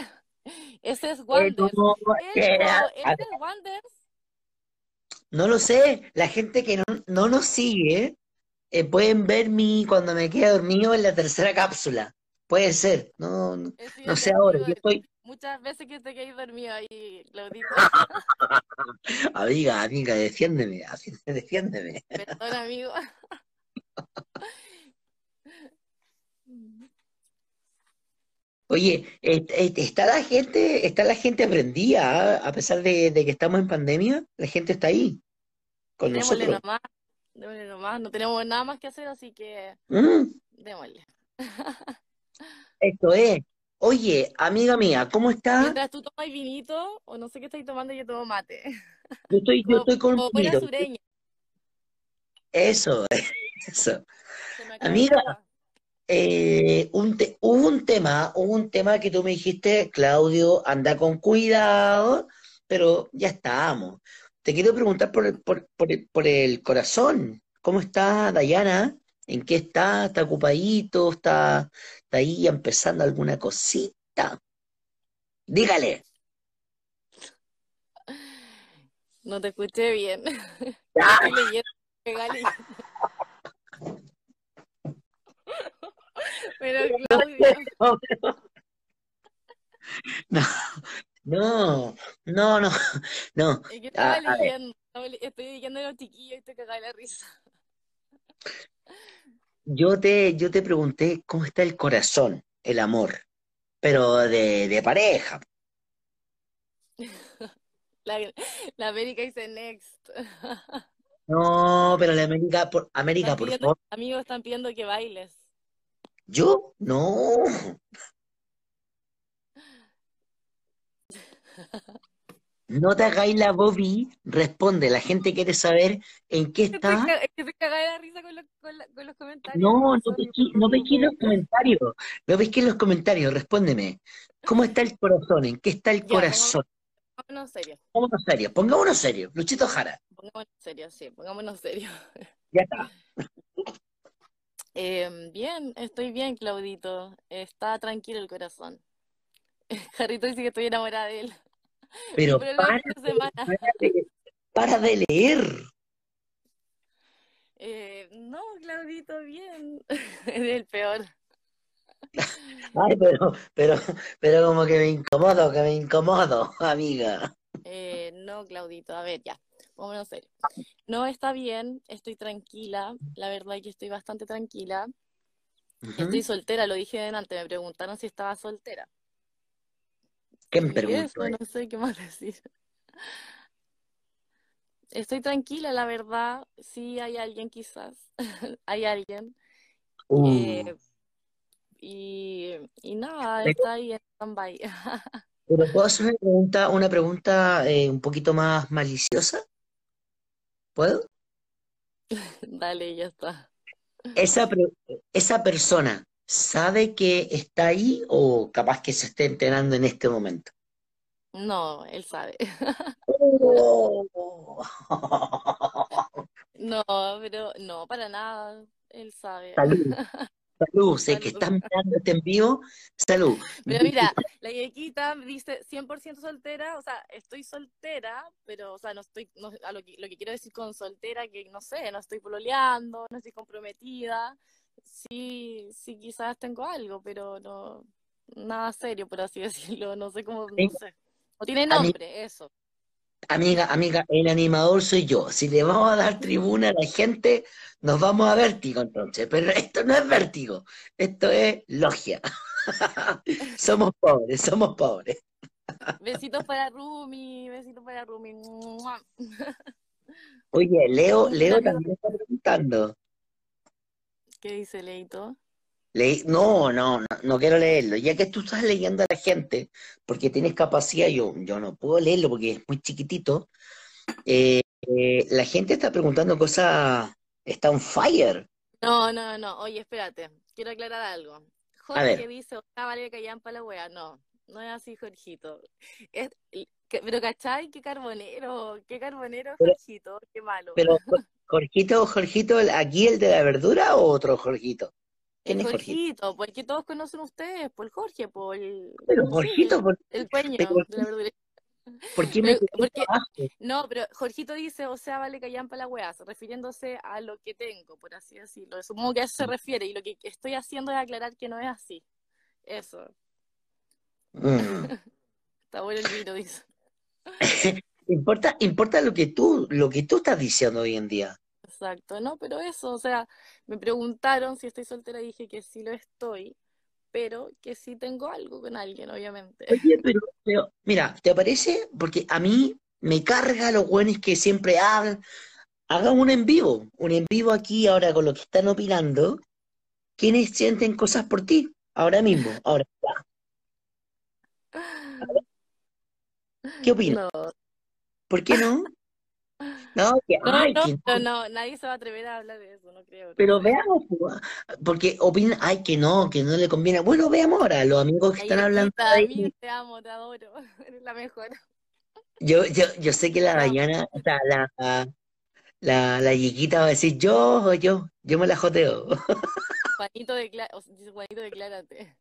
Speaker 2: Ese es
Speaker 1: eh,
Speaker 2: Wanders.
Speaker 1: no, eh,
Speaker 2: ese es Wanders.
Speaker 1: no lo sé. La gente que no, no nos sigue eh, pueden ver mi cuando me quede dormido en la tercera cápsula. Puede ser. No, no,
Speaker 2: Eh,
Speaker 1: no sé ahora. Yo estoy,
Speaker 2: muchas veces que te quedáis dormido ahí, Claudito.
Speaker 1: amiga, amiga, defiéndeme, defiéndeme.
Speaker 2: Perdón, amigo.
Speaker 1: Oye, eh, eh, está la gente, está la gente prendida, ¿ah? A pesar de, de que estamos en pandemia, la gente está ahí con
Speaker 2: Démosle
Speaker 1: nosotros.
Speaker 2: nomás, démosle nomás. No tenemos nada más que hacer, así que
Speaker 1: Mm,
Speaker 2: démosle.
Speaker 1: esto es. Oye, amiga mía, ¿cómo está?
Speaker 2: Mientras tú tomas vinito, o no sé qué estáis tomando, yo tomo mate.
Speaker 1: Yo estoy, yo estoy con
Speaker 2: buena sureña.
Speaker 1: Eso, eso. Amiga, eh, un te- hubo un tema, hubo un tema que tú me dijiste, Claudio, anda con cuidado, pero ya estamos. Te quiero preguntar por el, por, por el, por el corazón. ¿Cómo está Dayana? ¿En qué está? ¿Está ocupadito? ¿Está, está ahí empezando alguna cosita? Dígale.
Speaker 2: No te escuché bien.
Speaker 1: Ya.
Speaker 2: Estoy. Pero Claudio,
Speaker 1: No, no, no, no, no.
Speaker 2: es que estaba leyendo, estoy leyendo a los chiquillos y te cagaba la risa.
Speaker 1: Yo te, yo te pregunté cómo está el corazón, el amor, pero de, de pareja.
Speaker 2: La, la América dice next.
Speaker 1: No, pero la América, por, América, por favor.
Speaker 2: amigos están pidiendo que bailes.
Speaker 1: ¿Yo? No. No te hagáis la Bobby, responde. La gente quiere saber en qué está.
Speaker 2: que caga de la risa con los, con la- con los comentarios.
Speaker 1: No, no
Speaker 2: Sorry,
Speaker 1: pesqué, no pesqué los comentarios. No pesqué los comentarios, respóndeme. ¿Cómo está el corazón? ¿En qué está el
Speaker 2: Ya,
Speaker 1: corazón?
Speaker 2: Pongámonos serios.
Speaker 1: Pongámonos serios, pongámonos serios. Luchito Jara,
Speaker 2: Pongámonos serios, sí, pongámonos serios.
Speaker 1: ya está.
Speaker 2: Eh, bien, estoy bien, Claudito. Está tranquilo el corazón. Jarrito dice que estoy enamorada de él.
Speaker 1: Pero para,
Speaker 2: otra semana.
Speaker 1: para de, para de leer.
Speaker 2: Eh, no, Claudito, bien. Es el peor.
Speaker 1: Ay, pero, pero, pero como que me incomodo, que me incomodo, amiga.
Speaker 2: Eh, no, Claudito, a ver, ya. Vámonos a serio. No está bien, estoy tranquila. La verdad es que estoy bastante tranquila. Estoy soltera, lo dije delante. Me preguntaron si estaba soltera.
Speaker 1: ¿Qué me
Speaker 2: Y
Speaker 1: pregunto?
Speaker 2: eso, no sé qué más decir. Estoy tranquila, la verdad. Sí hay alguien quizás. Hay alguien.
Speaker 1: Uh,
Speaker 2: Eh, y, y nada, está ahí en stand-by.
Speaker 1: pero ¿puedo hacer una pregunta, una pregunta eh, un poquito más maliciosa? ¿Puedo?
Speaker 2: Dale, ya está.
Speaker 1: Esa, esa persona sabe que está ahí o capaz que se esté enterando en este momento.
Speaker 2: No, él sabe.
Speaker 1: Oh.
Speaker 2: No, pero no, para nada. Él sabe.
Speaker 1: Salud, salud, sé que estás mirando este en vivo. Salud.
Speaker 2: Pero mira, la Yequita dice 100% soltera, o sea, estoy soltera, pero, o sea, no estoy, no, a lo que, lo que quiero decir con soltera, que no sé, no estoy pololeando, no estoy comprometida, sí, sí quizás tengo algo, pero no, nada serio, por así decirlo, no sé cómo, no sé. No tiene nombre, eso.
Speaker 1: amiga, amiga, el animador soy yo. Si le vamos a dar tribuna a la gente, nos vamos a vértigo entonces. Pero esto no es vértigo, esto es logia. Somos pobres, somos pobres.
Speaker 2: Besitos para Rumi, besitos para Rumi.
Speaker 1: Oye, Leo, Leo también está preguntando.
Speaker 2: ¿Qué dice Leito?
Speaker 1: Le- no, no, no, no quiero leerlo. Ya que tú estás leyendo a la gente, porque tienes capacidad, yo, yo no puedo leerlo porque es muy chiquitito. Eh, eh, la gente está preguntando cosas, está on fire.
Speaker 2: No, no, no. Oye, espérate. Quiero aclarar algo. Jorge dice, ojalá vale que callan para la wea. No, no es así, Jorgito. Es, pero ¿cachai? Qué carbonero, qué carbonero,
Speaker 1: pero,
Speaker 2: Jorgito, qué malo.
Speaker 1: pero Jorgito, Jorgito, ¿aquí el de la verdura o otro Jorgito?
Speaker 2: El
Speaker 1: ¿Quién es Jorgito?
Speaker 2: Jorgito, porque todos conocen ustedes, por el Jorge, por el,
Speaker 1: Pero Jorgito, ¿por,
Speaker 2: el dueño de la verdulería.
Speaker 1: por qué me
Speaker 2: porque,
Speaker 1: abajo?
Speaker 2: no, pero Jorgito dice, o sea, vale callan para la wea, refiriéndose a lo que tengo, por así decirlo. Supongo que a eso se refiere, y lo que estoy haciendo es aclarar que no es así. Eso.
Speaker 1: Mm.
Speaker 2: Está bueno el vino, dice.
Speaker 1: Importa, importa lo que tú, lo que tú estás diciendo hoy en día.
Speaker 2: Exacto, no, pero eso, o sea, me preguntaron si estoy soltera y dije que sí lo estoy, pero que sí tengo algo con alguien, obviamente.
Speaker 1: Oye, pero, pero, mira, ¿te parece? Porque a mí me carga los buenos que siempre hablan. Haga un en vivo, un en vivo aquí ahora con lo que están opinando. ¿Quiénes sienten cosas por ti? Ahora mismo, ahora. ¿Qué opinas?
Speaker 2: No,
Speaker 1: ¿Por qué no? No, que,
Speaker 2: no,
Speaker 1: ay,
Speaker 2: no,
Speaker 1: que no.
Speaker 2: no, nadie se va a atrever a hablar de eso, no creo,
Speaker 1: Pero veamos, pues, porque opinan, ay, que no, que no le conviene. Bueno, veamos ahora, los amigos que están hablando ahí.
Speaker 2: te amo, te adoro, eres la mejor,
Speaker 1: Yo, yo, yo sé que la. Dayana, o sea, la, la, la Yiquita va a decir yo o yo, yo me la joteo.
Speaker 2: Juanito, decla- o sea, Juanito, declárate.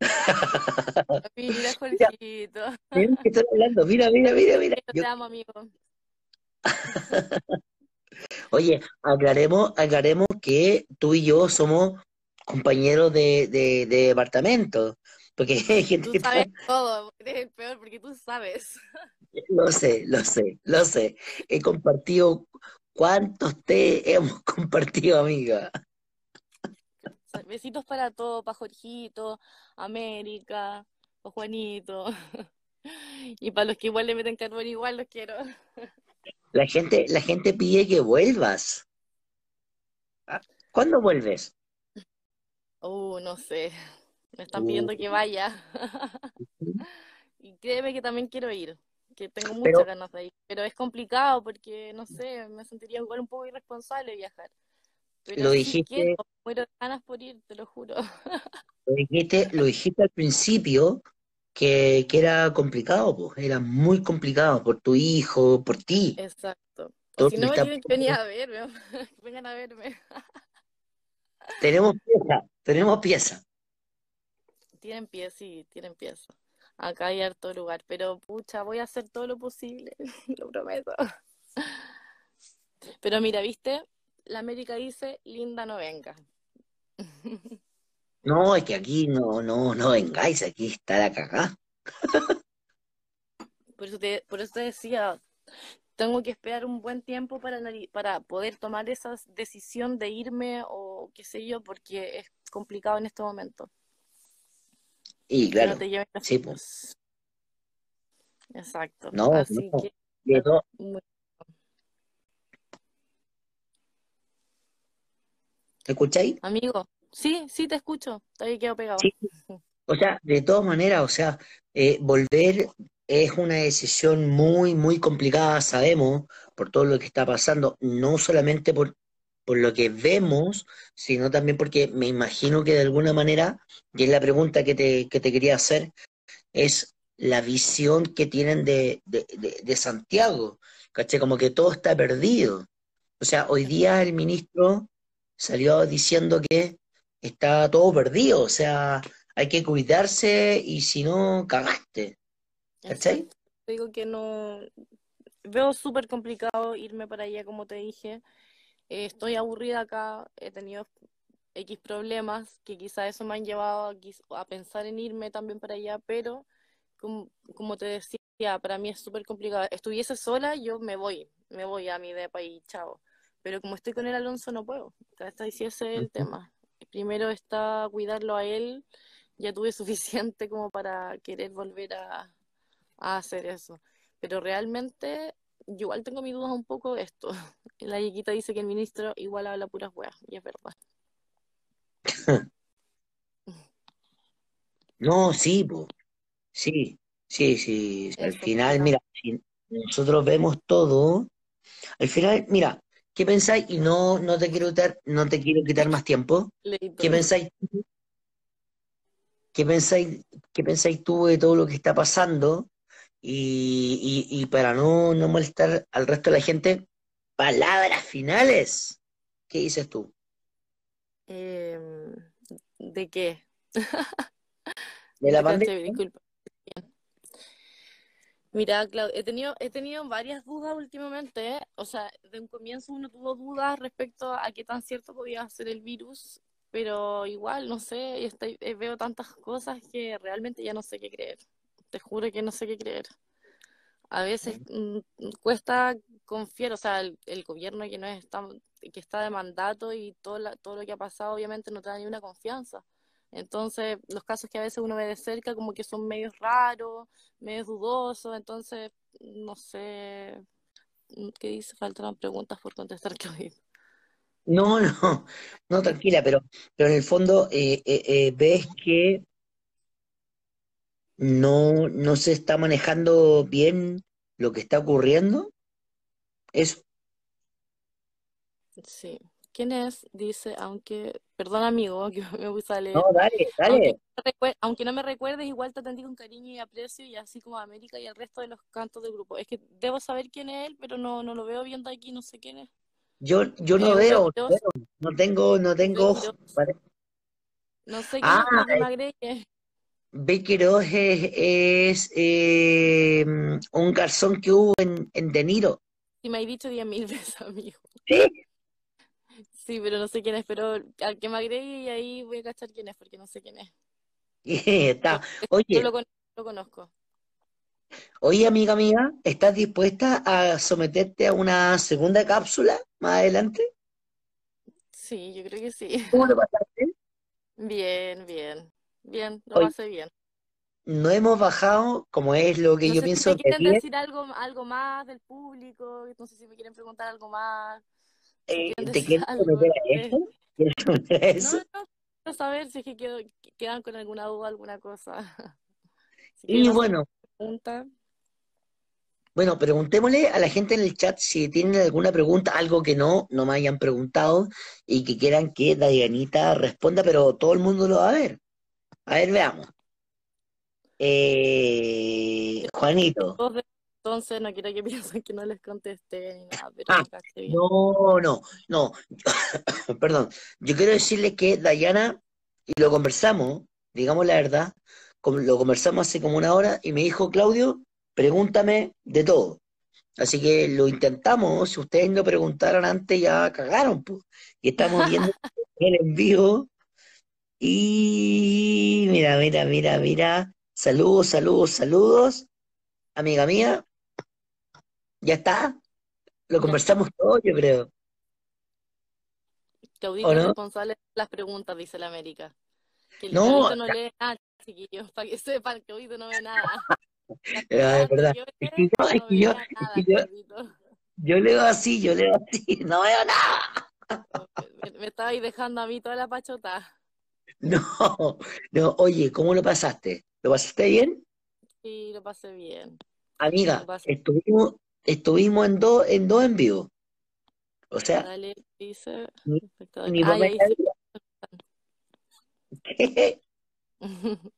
Speaker 2: Mira,
Speaker 1: Mira,
Speaker 2: Jorgito.
Speaker 1: miren que estoy hablando, mira, mira, mira, mira.
Speaker 2: Yo te amo, amigo.
Speaker 1: oye, aclaremos, aclaremos que tú y yo somos compañeros de, de, de departamento, porque hay gente
Speaker 2: Tú
Speaker 1: que
Speaker 2: sabes todo, eres el peor porque tú sabes.
Speaker 1: lo sé, lo sé, lo sé. He compartido, ¿cuántos té hemos compartido, amiga?
Speaker 2: Besitos para todos, para Jorgito, América, para Juanito. Y para los que igual le meten carbón, igual los quiero.
Speaker 1: La gente, la gente pide que vuelvas. ¿Cuándo vuelves?
Speaker 2: Uh, no sé. Me están
Speaker 1: Uh,
Speaker 2: pidiendo que vaya. Y créeme que también quiero ir, que tengo muchas
Speaker 1: pero,
Speaker 2: ganas de ir. Pero es complicado porque, no sé, me sentiría igual un poco irresponsable viajar. Pero
Speaker 1: lo dijiste,
Speaker 2: quiero, muero de ganas por ir, te lo juro.
Speaker 1: lo dijiste, lo dijiste al principio que, que era complicado, pues, era muy complicado por tu hijo, por ti.
Speaker 2: Exacto.
Speaker 1: Todo
Speaker 2: si no me
Speaker 1: está
Speaker 2: tienen que venir a verme, vengan a verme.
Speaker 1: Tenemos pieza, tenemos pieza.
Speaker 2: Tienen pies, sí, tienen pies. Acá hay harto lugar, pero pucha, voy a hacer todo lo posible, lo prometo. Pero mira, ¿viste? La América dice, Linda no venga.
Speaker 1: No, es que aquí no, no, no vengáis, aquí está la cagá.
Speaker 2: Por eso te, por eso te decía, tengo que esperar un buen tiempo para, para poder tomar esa decisión de irme o qué sé yo, porque es complicado en este momento.
Speaker 1: Y claro, sí, pues.
Speaker 2: Exacto.
Speaker 1: No,
Speaker 2: Así
Speaker 1: no.
Speaker 2: que muy-
Speaker 1: ¿escucháis?
Speaker 2: amigo, sí, sí te escucho, todavía quedo pegado.
Speaker 1: Sí. O sea, de todas maneras, o sea, eh, volver es una decisión muy, muy complicada, sabemos, por todo lo que está pasando, no solamente por, por lo que vemos, sino también porque me imagino que de alguna manera, y es la pregunta que te, que te quería hacer, es la visión que tienen de, de, de, de Santiago, ¿cachai? Como que todo está perdido. O sea, hoy día el ministro salió diciendo que está todo perdido, o sea, hay que cuidarse y si no, cagaste, ¿cachai?
Speaker 2: Digo que no, veo súper complicado irme para allá, como te dije. Eh, estoy aburrida acá, he tenido X problemas que quizá eso me han llevado a, pensar en irme también para allá, pero como, como te decía, para mí es súper complicado. Estuviese sola, yo me voy, me voy a mi depa y chao. Pero como estoy con el Alonso, no puedo. ¿cachai? Si ese es el tema. Primero está cuidarlo a él, ya tuve suficiente como para querer volver a, a hacer eso. Pero realmente, yo igual tengo mis dudas un poco de esto. La Yequita dice que el ministro igual habla puras weas, y es verdad.
Speaker 1: No, sí, po, sí, sí, sí, al final, mira, si nosotros vemos todo, al final, mira, ¿qué pensáis? Y no, no te quiero quitar, no te quiero quitar más tiempo,
Speaker 2: Leí
Speaker 1: ¿qué pensáis? ¿Qué pensáis, qué pensáis tú de todo lo que está pasando? Y, y, y para no, no molestar al resto de la gente, palabras finales. ¿Qué dices tú?
Speaker 2: Em, ¿de qué?
Speaker 1: ¿De la pandemia?
Speaker 2: disculpa. Mira, Clau, he tenido, he tenido varias dudas últimamente, ¿eh? O sea, de un comienzo uno tuvo dudas respecto a qué tan cierto podía ser el virus, pero igual, no sé, estoy- eh, veo tantas cosas que realmente ya no sé qué creer. Te juro que no sé qué creer. A veces mm, cuesta confiar, o sea, el, el gobierno que no está, que está de mandato y todo, la- todo lo que ha pasado obviamente no te da ni una confianza. Entonces, los casos que a veces uno ve de cerca como que son medios raros, medios dudosos, entonces, no sé, mm, ¿qué dice? Faltan preguntas por contestar, Claudia.
Speaker 1: No, no, no, tranquila, pero, pero en el fondo eh, eh, eh, ves que no, no se está manejando bien lo que está ocurriendo. Eso.
Speaker 2: Sí. ¿Quién es? Dice, aunque, perdón amigo, que me puse a
Speaker 1: No,
Speaker 2: leer.
Speaker 1: dale,
Speaker 2: Aunque,
Speaker 1: dale.
Speaker 2: aunque no me recuerdes, igual te atendí con cariño y aprecio, y así como a América y al resto de los cantos del grupo. Es que debo saber quién es él, pero no, no lo veo viendo aquí, no sé quién es.
Speaker 1: Yo, yo no veo,
Speaker 2: veo
Speaker 1: no tengo, no tengo. Vale.
Speaker 2: No sé quién
Speaker 1: Ah,
Speaker 2: es.
Speaker 1: Bequeros es, es eh, un garzón que hubo en, en De Niro.
Speaker 2: Si me has dicho diez mil veces, amigo.
Speaker 1: Sí.
Speaker 2: Sí, pero no sé quién es, pero al que me agregue y ahí voy a cachar quién es, porque no sé quién es.
Speaker 1: Está.
Speaker 2: Yo
Speaker 1: Oye,
Speaker 2: lo, con- lo conozco.
Speaker 1: oye, amiga mía, ¿estás dispuesta a someterte a una segunda cápsula más adelante?
Speaker 2: Sí, yo creo que sí.
Speaker 1: ¿Cómo lo pasaste?
Speaker 2: Bien, bien. Bien, lo
Speaker 1: Oye,
Speaker 2: pasé bien.
Speaker 1: no hemos bajado, como es lo que
Speaker 2: No
Speaker 1: yo
Speaker 2: sé si
Speaker 1: pienso
Speaker 2: me quieren
Speaker 1: 10.
Speaker 2: decir algo, algo más del público, no sé si me quieren preguntar algo más,
Speaker 1: Eh, ¿te quieres someter a eso? ¿Quieres someter a
Speaker 2: No,
Speaker 1: eso?
Speaker 2: no, quiero saber si es que quedo- quedan con alguna duda, alguna cosa. Si
Speaker 1: Y bueno, bueno, preguntémosle a la gente en el chat si tienen alguna pregunta, algo que no, no me hayan preguntado y que quieran que Dayanita responda, pero todo el mundo lo va a ver. A ver, veamos. Eh, Juanito.
Speaker 2: Entonces no quiero que piensen que no les contesté ni nada, pero
Speaker 1: Ah, no, no, no. Perdón. Yo quiero decirle que Dayana, y lo conversamos, digamos la verdad, como lo conversamos hace como una hora y me dijo, Claudio, pregúntame de todo. Así que lo intentamos, si ustedes no preguntaron antes ya cagaron, pues. Y estamos viendo el envío. Y mira, mira, mira, mira. Saludos, saludos, saludos. Amiga mía, ¿ya está? Lo conversamos todo, yo creo.
Speaker 2: Claudito es responsable de las preguntas, dice la América. Que el
Speaker 1: No,
Speaker 2: Claudito no lee nada, chiquillos, para que sepan, Claudito no ve nada.
Speaker 1: Ah, es verdad. Es que yo, es
Speaker 2: no
Speaker 1: que yo, es que leo así, yo leo así, no veo nada.
Speaker 2: Me, me estabais dejando a mí toda la pachota.
Speaker 1: No, no, oye, ¿cómo lo pasaste? ¿Lo pasaste bien?
Speaker 2: Sí, lo pasé bien.
Speaker 1: Amiga,
Speaker 2: pasé.
Speaker 1: estuvimos, estuvimos en dos, en dos en vivo. O sea,
Speaker 2: Dale, dice.
Speaker 1: mi, mi
Speaker 2: Ah.
Speaker 1: ¿qué,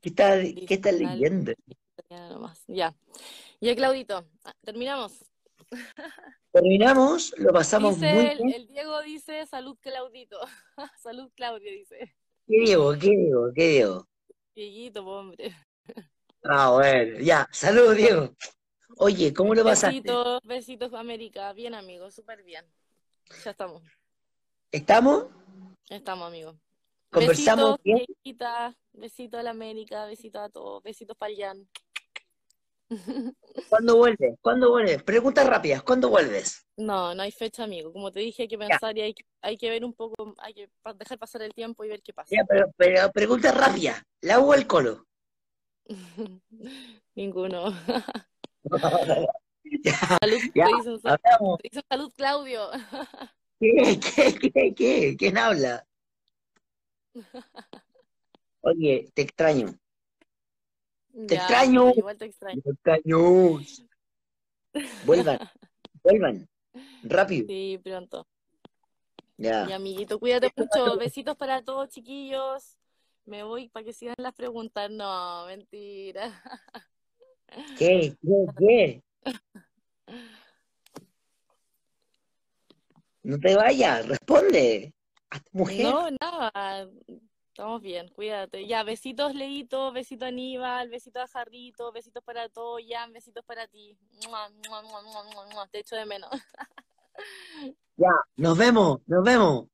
Speaker 1: qué estás, qué
Speaker 2: dale,
Speaker 1: leyendo?
Speaker 2: ya. Ya. Claudito, ah, terminamos.
Speaker 1: Terminamos, lo pasamos muy
Speaker 2: el,
Speaker 1: bien.
Speaker 2: el Diego dice salud Claudito. Salud Claudio dice.
Speaker 1: ¿Qué digo? ¿Qué digo? ¿Qué digo?
Speaker 2: Dieguito, hombre.
Speaker 1: Ah, bueno, ya, saludos, Diego. Oye, ¿cómo lo pasaste?
Speaker 2: Besitos, besitos América. Bien, amigos, súper bien. Ya estamos.
Speaker 1: ¿Estamos?
Speaker 2: Estamos, amigos.
Speaker 1: ¿Conversamos
Speaker 2: Besitos,
Speaker 1: bien?
Speaker 2: Besitos a la América. Besitos a todos. Besitos para el Jan.
Speaker 1: ¿Cuándo vuelves? ¿Cuándo vuelves? Preguntas rápidas, ¿cuándo vuelves?
Speaker 2: No, no hay fecha, amigo. Como te dije, hay que
Speaker 1: Ya,
Speaker 2: pensar y hay, que- hay que ver un poco, hay que dejar pasar el tiempo y ver qué pasa.
Speaker 1: ya, pero, pero preguntas rápidas. ¿La o el colo?
Speaker 2: Ninguno.
Speaker 1: Ya,
Speaker 2: Salud,
Speaker 1: ya,
Speaker 2: te te Claudio.
Speaker 1: ¿Qué, qué, qué, qué? ¿Quién habla? Oye, te extraño. Te
Speaker 2: Ya,
Speaker 1: extraño.
Speaker 2: igual te extraño.
Speaker 1: Te extraño. Vuelvan, vuelvan. Rápido.
Speaker 2: Sí, pronto. Y
Speaker 1: Ya.
Speaker 2: amiguito, cuídate mucho. Besitos para todos, chiquillos. Me voy para que sigan las preguntas. No, mentira.
Speaker 1: ¿Qué? ¿Qué? ¿Qué? No te vayas, responde. Mujer.
Speaker 2: No, nada. Estamos bien, cuídate. Ya, besitos, Leito, besito a Aníbal, besito a Jarrito, besitos para todos, Jan, besitos para ti. Mua, mua, mua. Te echo de menos.
Speaker 1: Ya, nos vemos, nos vemos.